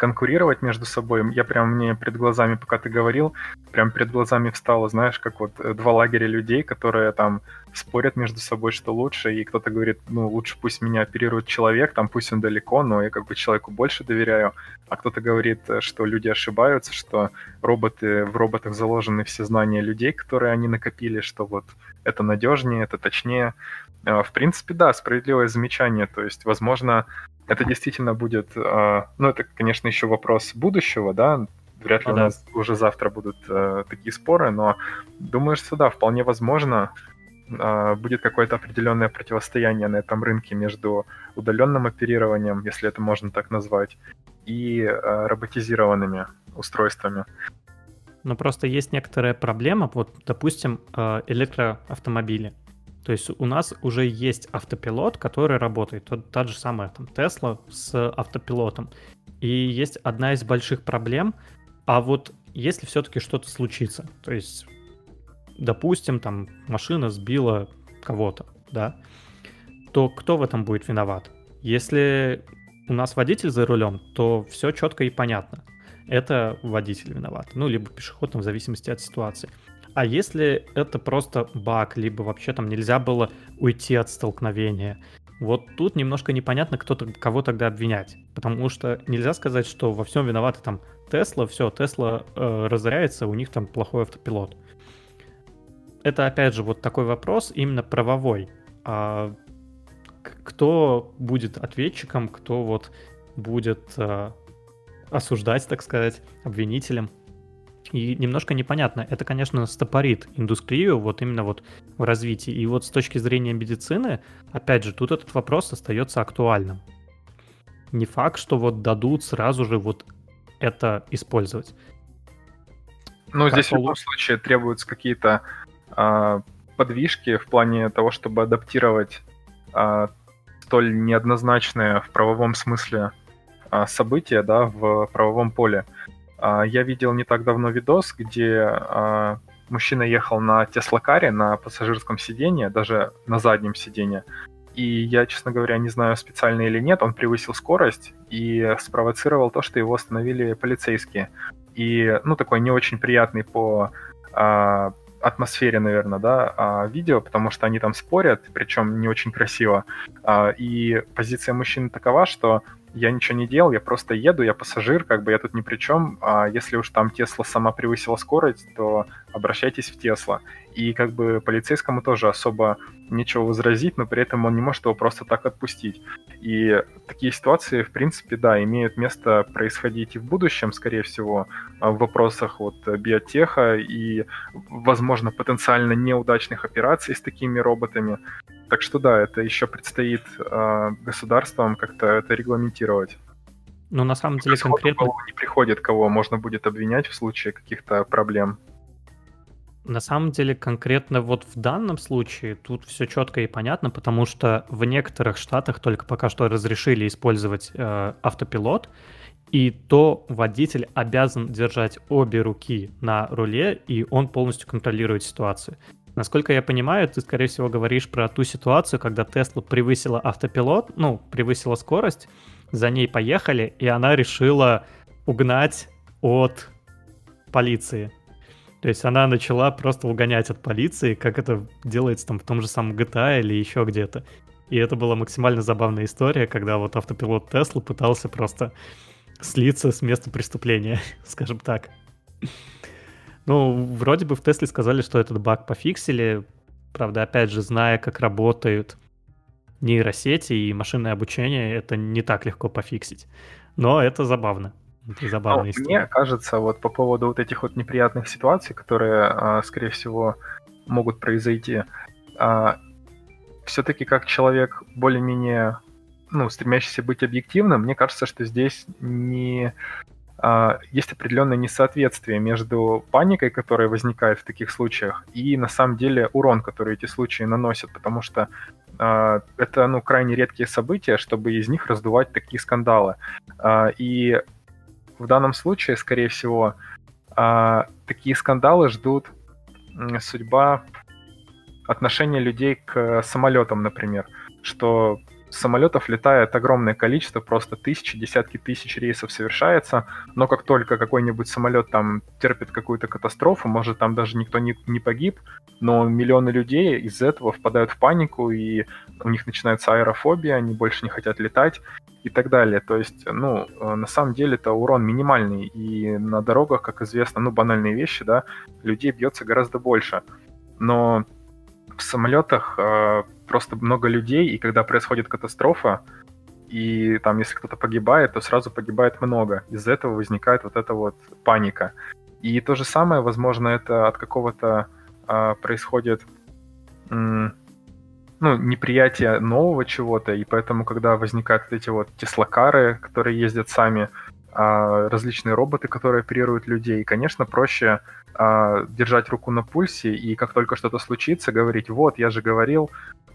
конкурировать между собой. Я прям мне перед глазами, пока ты говорил, прям перед глазами встало, знаешь, как вот э, два лагеря людей, которые там спорят между собой, что лучше, и кто-то говорит, ну, лучше пусть меня оперирует человек, там пусть он далеко, но я как бы человеку больше доверяю, а кто-то говорит, э, что люди ошибаются, что роботы, в роботах заложены все знания людей, которые они накопили, что вот это надежнее, это точнее. Э, в принципе, да, справедливое замечание, то есть, возможно, это действительно будет, э, ну, это, конечно, еще вопрос будущего, да, вряд ли а у нас да. уже завтра будут э, такие споры, но думаю, что да, вполне возможно, э, будет какое-то определенное противостояние на этом рынке между удаленным оперированием, если это можно так назвать, и роботизированными устройствами. Но просто есть некоторая проблема, вот, допустим, электроавтомобили. То есть у нас уже есть автопилот, который работает. Тот, та же самая там Tesla с автопилотом. И есть одна из больших проблем. А вот если все-таки что-то случится, то есть, допустим, там машина сбила кого-то, да, то кто в этом будет виноват? Если у нас водитель за рулем, то все четко и понятно. Это водитель виноват. Ну, либо пешеход, в зависимости от ситуации. А если это просто баг, либо вообще там нельзя было уйти от столкновения, вот тут немножко непонятно, кто -то, кого тогда обвинять. Потому что нельзя сказать, что во всем виноваты там Тесла, все, Тесла э, разоряется, у них там плохой автопилот. Это опять же вот такой вопрос именно правовой. А кто будет ответчиком, кто вот будет э, осуждать, так сказать, обвинителем? И немножко непонятно. Это, конечно, стопорит индустрию вот именно вот в развитии. И вот с точки зрения медицины, опять же, тут этот вопрос остается актуальным. Не факт, что вот дадут сразу же вот это использовать. Ну, как здесь в любом случае требуются какие-то а, подвижки в плане того, чтобы адаптировать а, столь неоднозначные в правовом смысле а, события да, в правовом поле. А, я видел не так давно видос, где а, мужчина ехал на Теслакаре на пассажирском сиденье, даже на заднем сиденье. И я, честно говоря, не знаю, специально или нет, он превысил скорость и спровоцировал то, что его остановили полицейские. И, ну, такой не очень приятный по а, атмосфере, наверное, да, а, видео, потому что они там спорят, причем не очень красиво. А, и позиция мужчины такова, что я ничего не делал, я просто еду, я пассажир, как бы я тут ни при чем. А если уж там Тесла сама превысила скорость, то обращайтесь в Тесла. И как бы полицейскому тоже особо нечего возразить, но при этом он не может его просто так отпустить. И такие ситуации, в принципе, да, имеют место происходить и в будущем, скорее всего, в вопросах вот биотеха и, возможно, потенциально неудачных операций с такими роботами. Так что да, это еще предстоит э, государствам как-то это регламентировать. Ну, на самом деле, конкретно... Не приходит, кого можно будет обвинять в случае каких-то проблем. На самом деле, конкретно вот в данном случае тут все четко и понятно, потому что в некоторых штатах только пока что разрешили использовать э, автопилот, и то водитель обязан держать обе руки на руле, и он полностью контролирует ситуацию. Насколько я понимаю, ты, скорее всего, говоришь про ту ситуацию, когда Тесла превысила автопилот, ну, превысила скорость, за ней поехали, и она решила угнать от полиции. То есть она начала просто угонять от полиции, как это делается там в том же самом GTA или еще где-то. И это была максимально забавная история, когда вот автопилот Тесла пытался просто слиться с места преступления, скажем так. Ну, вроде бы в Тесле сказали, что этот баг пофиксили. Правда, опять же, зная, как работают нейросети и машинное обучение, это не так легко пофиксить. Но это забавно. Это забавная ну, история. Мне кажется, вот по поводу вот этих вот неприятных ситуаций, которые, а, скорее всего, могут произойти, а, все-таки как человек более-менее, ну, стремящийся быть объективным, мне кажется, что здесь не есть определенное несоответствие между паникой, которая возникает в таких случаях, и на самом деле урон, который эти случаи наносят, потому что э, это ну, крайне редкие события, чтобы из них раздувать такие скандалы. Э, и в данном случае, скорее всего, такие скандалы ждут судьба отношения людей к самолетам, например, что самолетов летает огромное количество, просто тысячи, десятки тысяч рейсов совершается, но как только какой-нибудь самолет там терпит какую-то катастрофу, может там даже никто не, не погиб, но миллионы людей из-за этого впадают в панику, и у них начинается аэрофобия, они больше не хотят летать и так далее. То есть, ну, э, на самом деле это урон минимальный, и на дорогах, как известно, ну, банальные вещи, да, людей бьется гораздо больше. Но в самолетах э, просто много людей, и когда происходит катастрофа, и там, если кто-то погибает, то сразу погибает много. Из-за этого возникает вот эта вот паника. И то же самое, возможно, это от какого-то э, происходит м- ну, неприятие нового чего-то, и поэтому, когда возникают вот эти вот теслокары, которые ездят сами, а, различные роботы, которые оперируют людей. конечно, проще а, держать руку на пульсе и как только что-то случится, говорить, вот, я же говорил,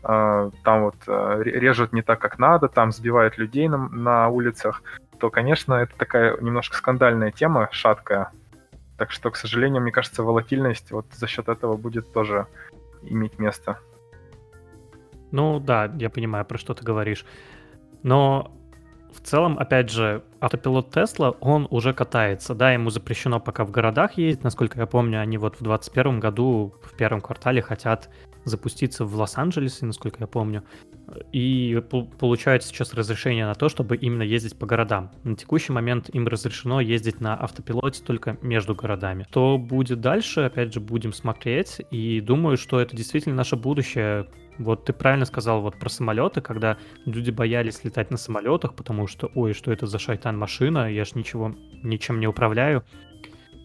там вот режут не так, как надо, там сбивают людей на, на улицах, то, конечно, это такая немножко скандальная тема, шаткая. Так что, к сожалению, мне кажется, волатильность вот за счет этого будет тоже иметь место. Ну да, я понимаю, про что ты говоришь. Но в целом, опять же, автопилот Тесла, он уже катается. Да, ему запрещено пока в городах ездить. Насколько я помню, они вот в 2021 году, в первом квартале хотят запуститься в Лос-Анджелесе, насколько я помню. И получают сейчас разрешение на то, чтобы именно ездить по городам. На текущий момент им разрешено ездить на автопилоте только между городами. Что будет дальше, опять же, будем смотреть. И думаю, что это действительно наше будущее вот ты правильно сказал вот про самолеты, когда люди боялись летать на самолетах, потому что, ой, что это за шайтан-машина, я ж ничего, ничем не управляю.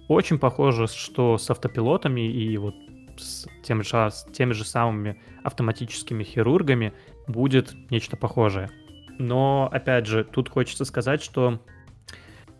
Очень похоже, что с автопилотами и вот с тем же, с теми же самыми автоматическими хирургами будет нечто похожее. Но, опять же, тут хочется сказать, что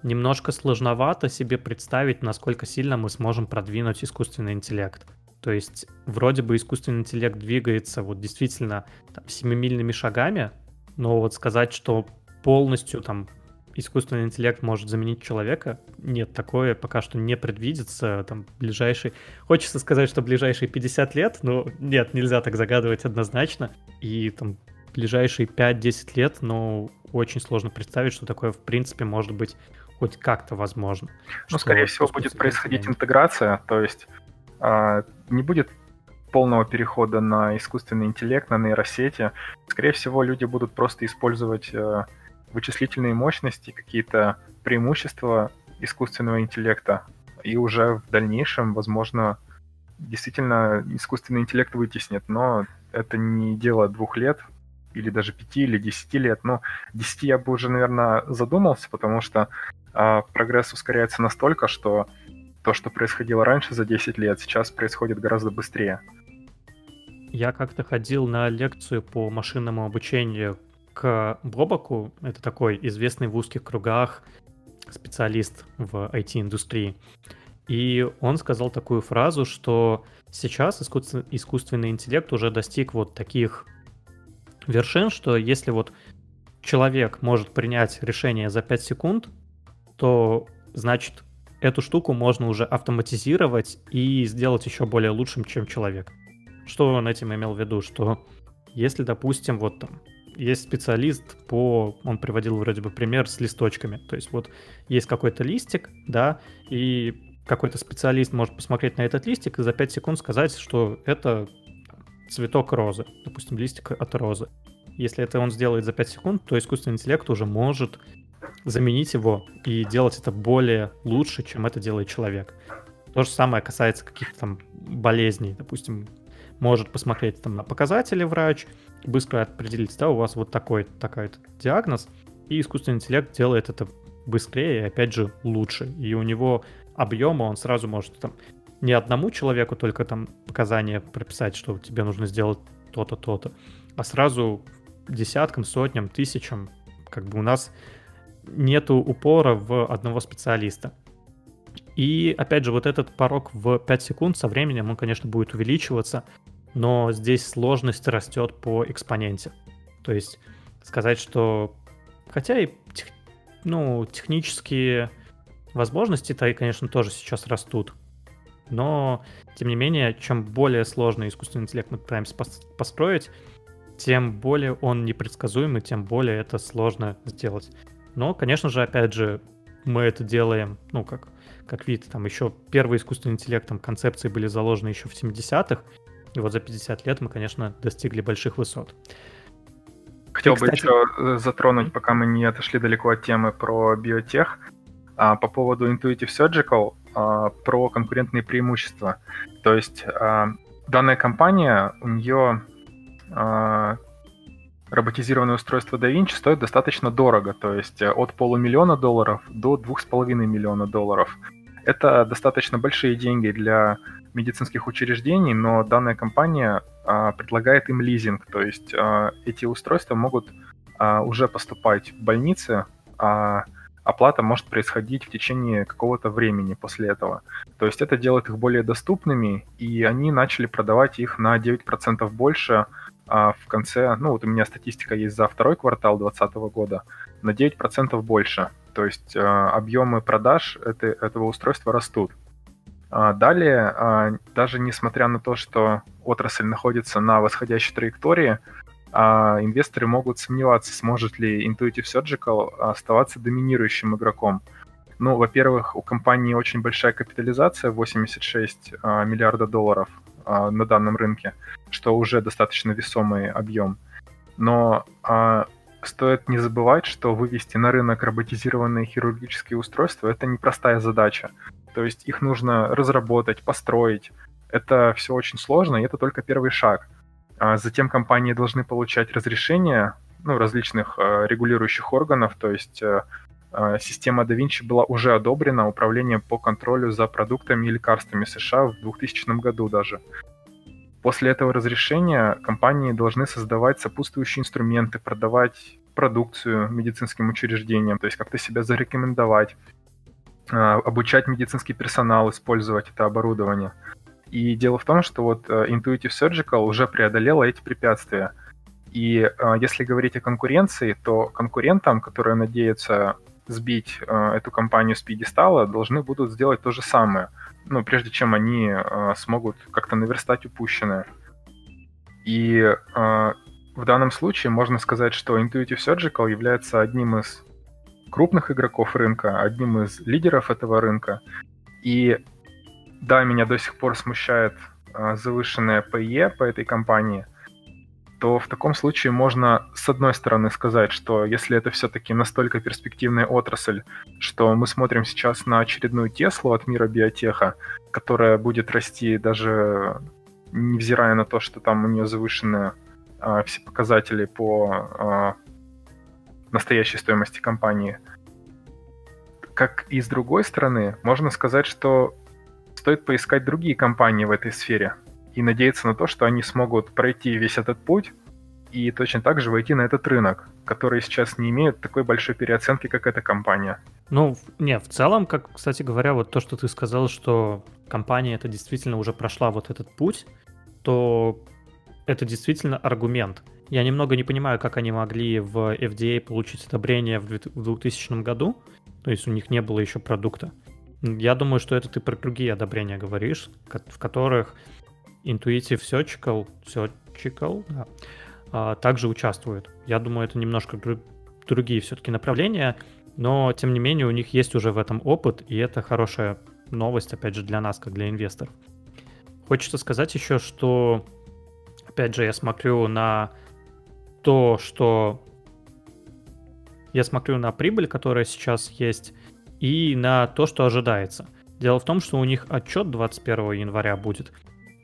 немножко сложновато себе представить, насколько сильно мы сможем продвинуть искусственный интеллект. То есть вроде бы искусственный интеллект двигается вот действительно там, семимильными шагами, но вот сказать, что полностью там искусственный интеллект может заменить человека, нет, такое пока что не предвидится. Там ближайший... Хочется сказать, что ближайшие 50 лет, но нет, нельзя так загадывать однозначно. И там ближайшие 5-10 лет, но очень сложно представить, что такое в принципе может быть хоть как-то возможно. Ну, скорее всего, будет происходить интеграция, то есть не будет полного перехода на искусственный интеллект, на нейросети. Скорее всего, люди будут просто использовать э, вычислительные мощности, какие-то преимущества искусственного интеллекта. И уже в дальнейшем, возможно, действительно искусственный интеллект вытеснит. Но это не дело двух лет, или даже пяти, или десяти лет. Но десяти я бы уже, наверное, задумался, потому что э, прогресс ускоряется настолько, что то, что происходило раньше за 10 лет, сейчас происходит гораздо быстрее. Я как-то ходил на лекцию по машинному обучению к Бобаку. Это такой известный в узких кругах специалист в IT-индустрии. И он сказал такую фразу, что сейчас искусственный интеллект уже достиг вот таких вершин, что если вот человек может принять решение за 5 секунд, то значит эту штуку можно уже автоматизировать и сделать еще более лучшим, чем человек. Что он этим имел в виду? Что если, допустим, вот там есть специалист по... Он приводил вроде бы пример с листочками. То есть вот есть какой-то листик, да, и какой-то специалист может посмотреть на этот листик и за 5 секунд сказать, что это цветок розы, допустим, листик от розы. Если это он сделает за 5 секунд, то искусственный интеллект уже может заменить его и делать это более лучше, чем это делает человек. То же самое касается каких-то там болезней. Допустим, может посмотреть там на показатели врач, быстро определить, да, у вас вот такой такой диагноз, и искусственный интеллект делает это быстрее и, опять же, лучше. И у него объема он сразу может там не одному человеку только там показания прописать, что тебе нужно сделать то-то, то-то, а сразу десяткам, сотням, тысячам. Как бы у нас нету упора в одного специалиста. И, опять же, вот этот порог в 5 секунд со временем, он, конечно, будет увеличиваться, но здесь сложность растет по экспоненте. То есть сказать, что... Хотя и тех... ну, технические возможности-то, конечно, тоже сейчас растут. Но, тем не менее, чем более сложный искусственный интеллект мы пытаемся построить, тем более он непредсказуемый, тем более это сложно сделать. Но, конечно же, опять же, мы это делаем, ну, как, как вид, там еще первый искусственный интеллект, там концепции были заложены еще в 70-х, и вот за 50 лет мы, конечно, достигли больших высот. Хотел и, бы кстати... еще э, затронуть, пока мы не отошли далеко от темы про биотех, а, по поводу Intuitive Surgical, а, про конкурентные преимущества. То есть а, данная компания, у нее роботизированное устройство DaVinci стоит достаточно дорого, то есть э, от полумиллиона долларов до двух с половиной миллиона долларов. Это достаточно большие деньги для медицинских учреждений, но данная компания а, предлагает им лизинг, то есть а, эти устройства могут а, уже поступать в больницы, а оплата может происходить в течение какого-то времени после этого. То есть это делает их более доступными, и они начали продавать их на 9% больше а в конце, ну вот у меня статистика есть за второй квартал 2020 года, на 9% больше. То есть э, объемы продаж это, этого устройства растут. А далее, а, даже несмотря на то, что отрасль находится на восходящей траектории, а, инвесторы могут сомневаться, сможет ли Intuitive Surgical оставаться доминирующим игроком. Ну, во-первых, у компании очень большая капитализация, 86 а, миллиарда долларов а, на данном рынке, что уже достаточно весомый объем. Но а, стоит не забывать, что вывести на рынок роботизированные хирургические устройства это непростая задача. То есть их нужно разработать, построить. Это все очень сложно, и это только первый шаг. А затем компании должны получать разрешения ну, различных э, регулирующих органов, то есть э, система Da Vinci была уже одобрена управлением по контролю за продуктами и лекарствами США в 2000 году даже. После этого разрешения компании должны создавать сопутствующие инструменты, продавать продукцию медицинским учреждениям, то есть как-то себя зарекомендовать, обучать медицинский персонал использовать это оборудование. И дело в том, что вот Intuitive Surgical уже преодолела эти препятствия. И если говорить о конкуренции, то конкурентам, которые надеются сбить э, эту компанию с пьедестала, должны будут сделать то же самое, ну, прежде чем они э, смогут как-то наверстать упущенное. И э, в данном случае можно сказать, что Intuitive Surgical является одним из крупных игроков рынка, одним из лидеров этого рынка. И да, меня до сих пор смущает э, завышенное PE по этой компании – то в таком случае можно, с одной стороны, сказать, что если это все-таки настолько перспективная отрасль, что мы смотрим сейчас на очередную Теслу от мира биотеха, которая будет расти даже невзирая на то, что там у нее завышены а, все показатели по а, настоящей стоимости компании. Как и с другой стороны, можно сказать, что стоит поискать другие компании в этой сфере – и надеяться на то, что они смогут пройти весь этот путь и точно так же войти на этот рынок, который сейчас не имеет такой большой переоценки, как эта компания. Ну, не, в целом, как, кстати говоря, вот то, что ты сказал, что компания это действительно уже прошла вот этот путь, то это действительно аргумент. Я немного не понимаю, как они могли в FDA получить одобрение в 2000 году, то есть у них не было еще продукта. Я думаю, что это ты про другие одобрения говоришь, в которых Intuitive Surgical, Surgical да, а, также участвуют. Я думаю, это немножко другие все-таки направления, но тем не менее у них есть уже в этом опыт, и это хорошая новость, опять же, для нас, как для инвесторов. Хочется сказать еще, что, опять же, я смотрю на то, что я смотрю на прибыль, которая сейчас есть, и на то, что ожидается. Дело в том, что у них отчет 21 января будет,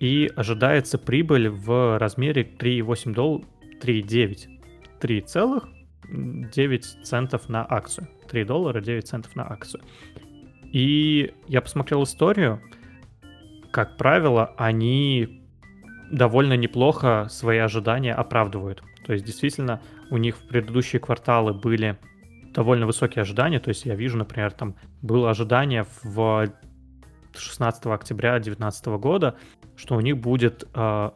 и ожидается прибыль в размере 3,8 долларов, 3,9, 3,9 центов на акцию. 3 доллара 9 центов на акцию. И я посмотрел историю, как правило, они довольно неплохо свои ожидания оправдывают. То есть действительно у них в предыдущие кварталы были довольно высокие ожидания. То есть я вижу, например, там было ожидание в 16 октября 2019 года, что у них будет э,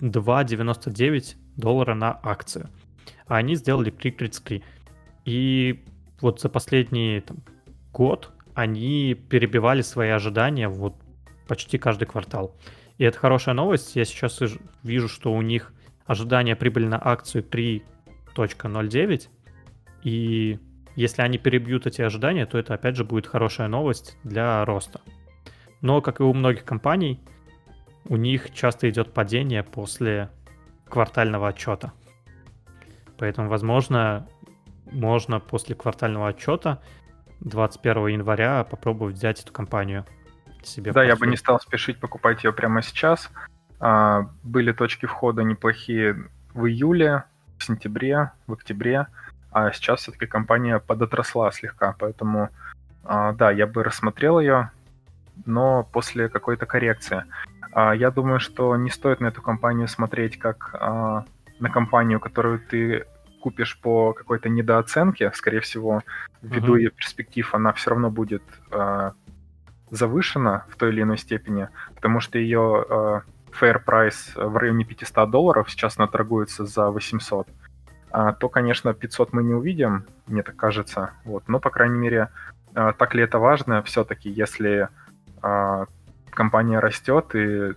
2,99 доллара на акцию. А они сделали 3,33. И вот за последний там, год они перебивали свои ожидания вот почти каждый квартал. И это хорошая новость. Я сейчас вижу, что у них ожидание прибыли на акцию 3.09. И если они перебьют эти ожидания, то это опять же будет хорошая новость для роста. Но, как и у многих компаний, у них часто идет падение после квартального отчета. Поэтому, возможно, можно после квартального отчета 21 января попробовать взять эту компанию себе. Да, я бы не стал спешить покупать ее прямо сейчас. А, были точки входа неплохие в июле, в сентябре, в октябре, а сейчас все-таки компания подотросла слегка, поэтому а, да, я бы рассмотрел ее, но после какой-то коррекции. А, я думаю, что не стоит на эту компанию смотреть как а, на компанию, которую ты купишь по какой-то недооценке, скорее всего, ввиду uh-huh. ее перспектив, она все равно будет э, завышена в той или иной степени, потому что ее fair price в районе 500 долларов, сейчас она торгуется за 800, а, то, конечно, 500 мы не увидим, мне так кажется, вот, но, по крайней мере, так ли это важно все-таки, если э, компания растет, и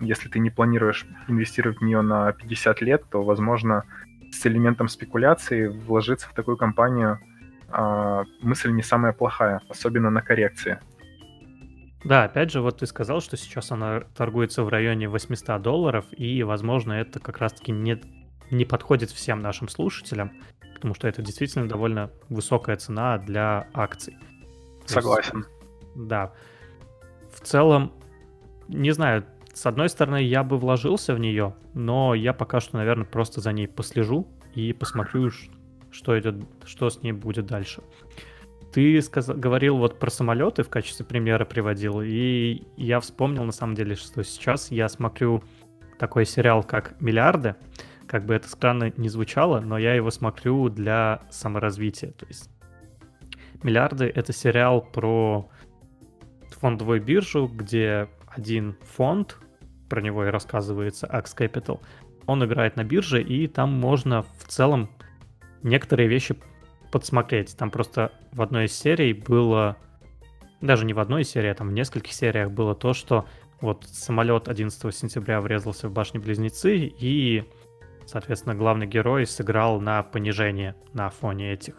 если ты не планируешь инвестировать в нее на 50 лет, то, возможно, с элементом спекуляции вложиться в такую компанию э, мысль не самая плохая, особенно на коррекции. Да, опять же, вот ты сказал, что сейчас она торгуется в районе 800 долларов, и, возможно, это как раз-таки не, не подходит всем нашим слушателям, потому что это действительно довольно высокая цена для акций. Согласен. Есть, да. В целом, не знаю, с одной стороны, я бы вложился в нее, но я пока что, наверное, просто за ней послежу и посмотрю, что идет, что с ней будет дальше. Ты сказ... говорил вот про самолеты в качестве примера приводил, и я вспомнил на самом деле, что сейчас я смотрю такой сериал, как «Миллиарды», как бы это странно не звучало, но я его смотрю для саморазвития. То есть «Миллиарды» — это сериал про фондовую биржу, где один фонд про него и рассказывается, Axe Capital, он играет на бирже, и там можно в целом некоторые вещи подсмотреть. Там просто в одной из серий было, даже не в одной серии, а там в нескольких сериях было то, что вот самолет 11 сентября врезался в башни-близнецы, и, соответственно, главный герой сыграл на понижение на фоне этих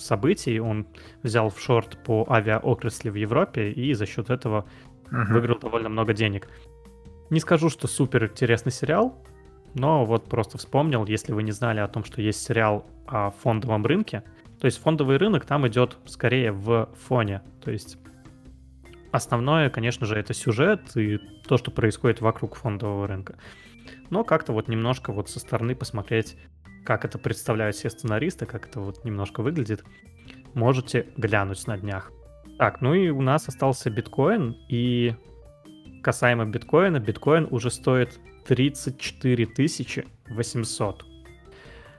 событий. Он взял в шорт по авиаотрасли в Европе и за счет этого uh-huh. выиграл довольно много денег. Не скажу, что супер интересный сериал, но вот просто вспомнил, если вы не знали о том, что есть сериал о фондовом рынке. То есть фондовый рынок там идет скорее в фоне. То есть основное, конечно же, это сюжет и то, что происходит вокруг фондового рынка. Но как-то вот немножко вот со стороны посмотреть, как это представляют все сценаристы, как это вот немножко выглядит, можете глянуть на днях. Так, ну и у нас остался биткоин, и касаемо биткоина, биткоин уже стоит 34 800.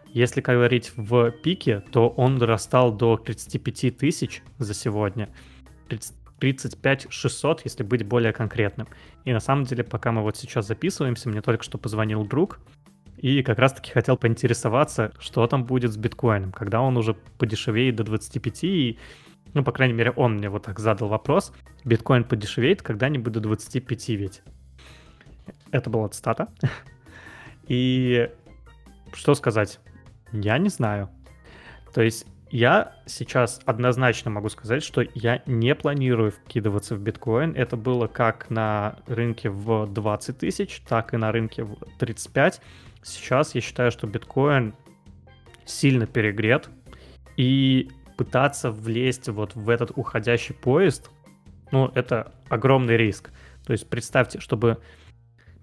Если говорить в пике, то он дорастал до 35 тысяч за сегодня. 35 600, если быть более конкретным. И на самом деле, пока мы вот сейчас записываемся, мне только что позвонил друг, и как раз-таки хотел поинтересоваться, что там будет с биткоином, когда он уже подешевеет до 25, и ну, по крайней мере, он мне вот так задал вопрос. Биткоин подешевеет когда-нибудь до 25 ведь. Это была цитата. И что сказать? Я не знаю. То есть я сейчас однозначно могу сказать, что я не планирую вкидываться в биткоин. Это было как на рынке в 20 тысяч, так и на рынке в 35. Сейчас я считаю, что биткоин сильно перегрет. И пытаться влезть вот в этот уходящий поезд Ну, это огромный риск. То есть представьте, чтобы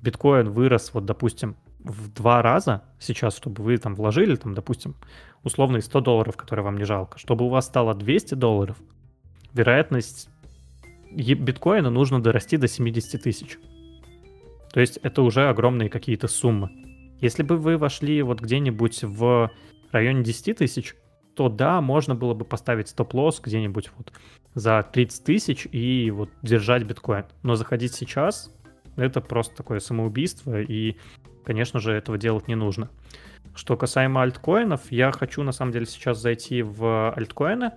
биткоин вырос, вот, допустим, в два раза сейчас, чтобы вы там вложили, там, допустим, условные 100 долларов, которые вам не жалко, чтобы у вас стало 200 долларов, вероятность биткоина нужно дорасти до 70 тысяч. То есть это уже огромные какие-то суммы. Если бы вы вошли вот где-нибудь в районе 10 тысяч, то да, можно было бы поставить стоп-лосс где-нибудь вот за 30 тысяч и вот держать биткоин. Но заходить сейчас это просто такое самоубийство, и, конечно же, этого делать не нужно. Что касаемо альткоинов, я хочу на самом деле сейчас зайти в альткоины.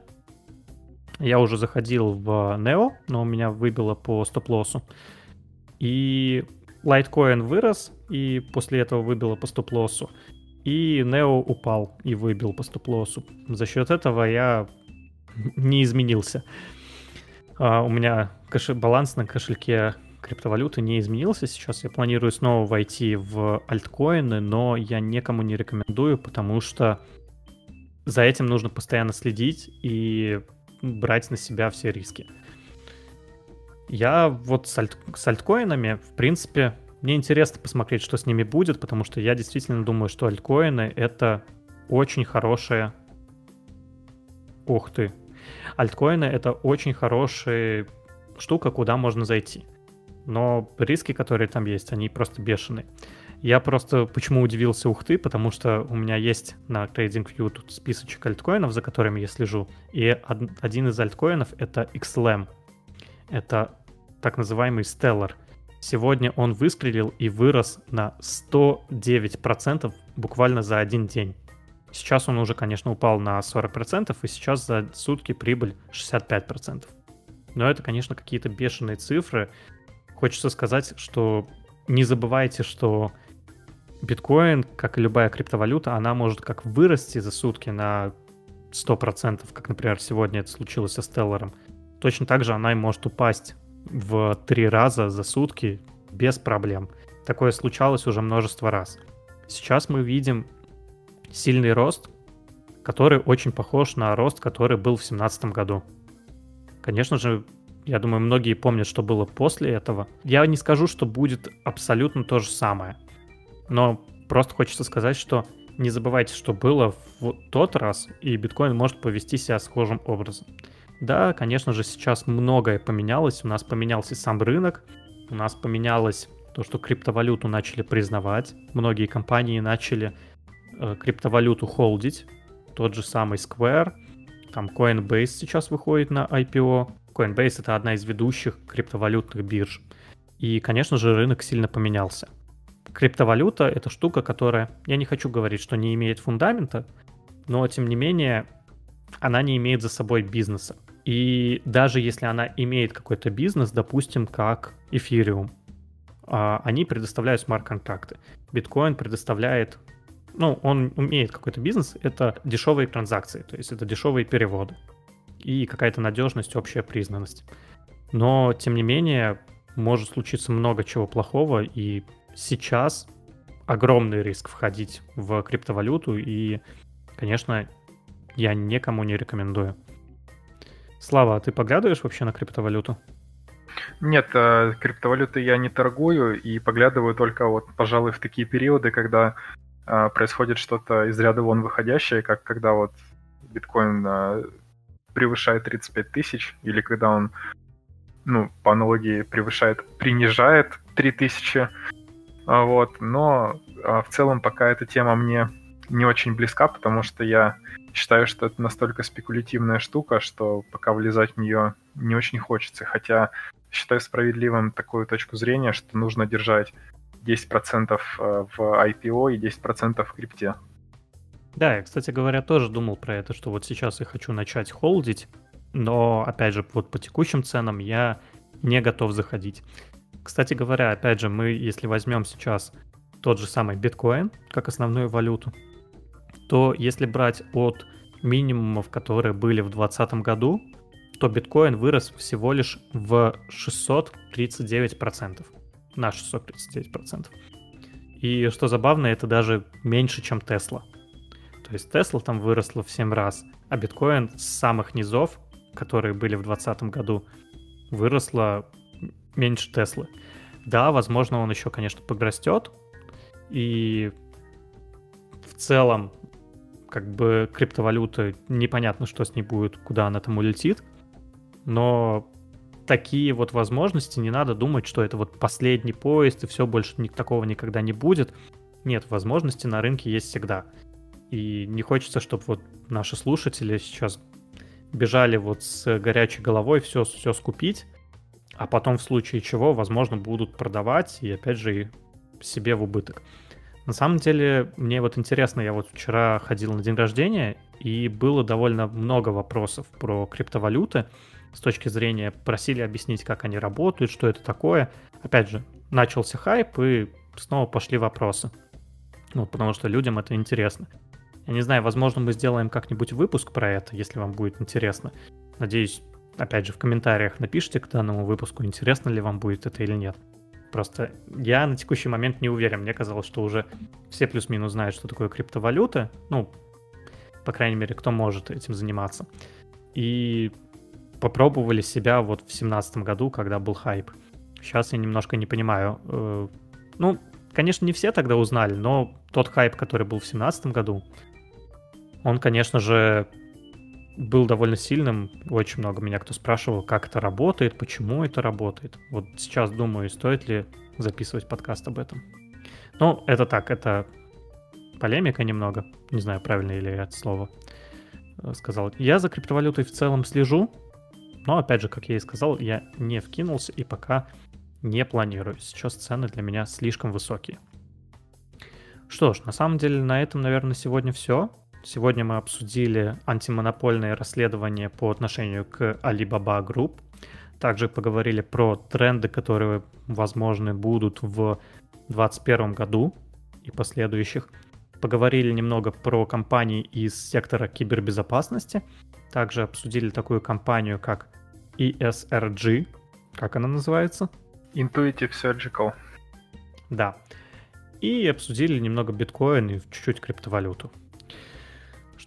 Я уже заходил в Neo, но у меня выбило по стоп-лоссу. И Litecoin вырос, и после этого выбило по стоп-лоссу. И Neo упал и выбил по стоп-лоссу. За счет этого я не изменился. Uh, у меня баланс на кошельке криптовалюты не изменился. Сейчас я планирую снова войти в альткоины, но я никому не рекомендую, потому что за этим нужно постоянно следить и брать на себя все риски. Я вот с, альт, с альткоинами, в принципе, мне интересно посмотреть, что с ними будет, потому что я действительно думаю, что альткоины — это очень хорошая... Ух ты. Альткоины — это очень хорошая штука, куда можно зайти. Но риски, которые там есть, они просто бешеные. Я просто почему удивился ух ты, потому что у меня есть на TradingView тут списочек альткоинов, за которыми я слежу, и один из альткоинов — это XLM. Это так называемый Stellar. Сегодня он выстрелил и вырос на 109% буквально за один день. Сейчас он уже, конечно, упал на 40%, и сейчас за сутки прибыль 65%. Но это, конечно, какие-то бешеные цифры. Хочется сказать, что не забывайте, что биткоин, как и любая криптовалюта, она может как вырасти за сутки на 100%, как, например, сегодня это случилось со Stellar. Точно так же она и может упасть в три раза за сутки без проблем. Такое случалось уже множество раз. Сейчас мы видим сильный рост, который очень похож на рост, который был в 2017 году. Конечно же, я думаю, многие помнят, что было после этого. Я не скажу, что будет абсолютно то же самое. Но просто хочется сказать, что не забывайте, что было в тот раз, и биткоин может повести себя схожим образом. Да, конечно же, сейчас многое поменялось. У нас поменялся сам рынок, у нас поменялось то, что криптовалюту начали признавать. Многие компании начали э, криптовалюту холдить. Тот же самый Square, там Coinbase сейчас выходит на IPO. Coinbase это одна из ведущих криптовалютных бирж. И, конечно же, рынок сильно поменялся. Криптовалюта — это штука, которая, я не хочу говорить, что не имеет фундамента, но, тем не менее, она не имеет за собой бизнеса. И даже если она имеет какой-то бизнес, допустим, как Ethereum, а, они предоставляют смарт-контракты. Биткоин предоставляет, ну, он умеет какой-то бизнес, это дешевые транзакции, то есть это дешевые переводы и какая-то надежность, общая признанность. Но, тем не менее, может случиться много чего плохого, и сейчас огромный риск входить в криптовалюту, и, конечно, я никому не рекомендую. Слава, а ты поглядываешь вообще на криптовалюту? Нет, э, криптовалюты я не торгую и поглядываю только вот, пожалуй, в такие периоды, когда э, происходит что-то из ряда вон выходящее, как когда вот биткоин э, превышает 35 тысяч, или когда он, ну, по аналогии, превышает, принижает 3000, вот, но в целом пока эта тема мне не очень близка, потому что я считаю, что это настолько спекулятивная штука, что пока влезать в нее не очень хочется. Хотя считаю справедливым такую точку зрения, что нужно держать 10% э, в IPO и 10% в крипте. Да, я, кстати говоря, тоже думал про это, что вот сейчас я хочу начать холдить, но, опять же, вот по текущим ценам я не готов заходить. Кстати говоря, опять же, мы, если возьмем сейчас тот же самый биткоин как основную валюту, то если брать от минимумов, которые были в 2020 году, то биткоин вырос всего лишь в 639%. На 639%. И что забавно, это даже меньше, чем Тесла. То есть Тесла там выросла в 7 раз, а биткоин с самых низов, которые были в 2020 году, выросла меньше Теслы. Да, возможно, он еще, конечно, подрастет, и в целом, как бы криптовалюта, непонятно, что с ней будет, куда она там улетит, но такие вот возможности, не надо думать, что это вот последний поезд, и все, больше такого никогда не будет. Нет, возможности на рынке есть всегда. И не хочется, чтобы вот наши слушатели сейчас бежали вот с горячей головой все, все скупить, а потом в случае чего, возможно, будут продавать и опять же себе в убыток. На самом деле, мне вот интересно, я вот вчера ходил на день рождения, и было довольно много вопросов про криптовалюты с точки зрения, просили объяснить, как они работают, что это такое. Опять же, начался хайп, и снова пошли вопросы. Ну, потому что людям это интересно. Я не знаю, возможно, мы сделаем как-нибудь выпуск про это, если вам будет интересно. Надеюсь, опять же, в комментариях напишите к данному выпуску, интересно ли вам будет это или нет. Просто я на текущий момент не уверен. Мне казалось, что уже все плюс-минус знают, что такое криптовалюта. Ну, по крайней мере, кто может этим заниматься. И попробовали себя вот в семнадцатом году, когда был хайп. Сейчас я немножко не понимаю. Э, ну, конечно, не все тогда узнали, но тот хайп, который был в семнадцатом году, он, конечно же, был довольно сильным. Очень много меня кто спрашивал, как это работает, почему это работает. Вот сейчас думаю, стоит ли записывать подкаст об этом. Ну, это так, это полемика немного. Не знаю, правильно ли я это слово э, сказал. Я за криптовалютой в целом слежу, но, опять же, как я и сказал, я не вкинулся и пока не планирую. Сейчас цены для меня слишком высокие. Что ж, на самом деле на этом, наверное, сегодня все. Сегодня мы обсудили антимонопольное расследование по отношению к Alibaba Group. Также поговорили про тренды, которые, возможно, будут в 2021 году и последующих. Поговорили немного про компании из сектора кибербезопасности. Также обсудили такую компанию, как ESRG. Как она называется? Intuitive Surgical. Да. И обсудили немного биткоин и чуть-чуть криптовалюту.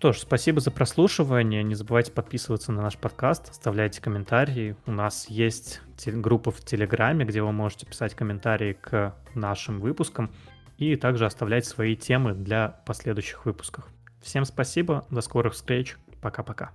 Что ж, спасибо за прослушивание. Не забывайте подписываться на наш подкаст, оставляйте комментарии. У нас есть группа в Телеграме, где вы можете писать комментарии к нашим выпускам и также оставлять свои темы для последующих выпусков. Всем спасибо, до скорых встреч, пока-пока.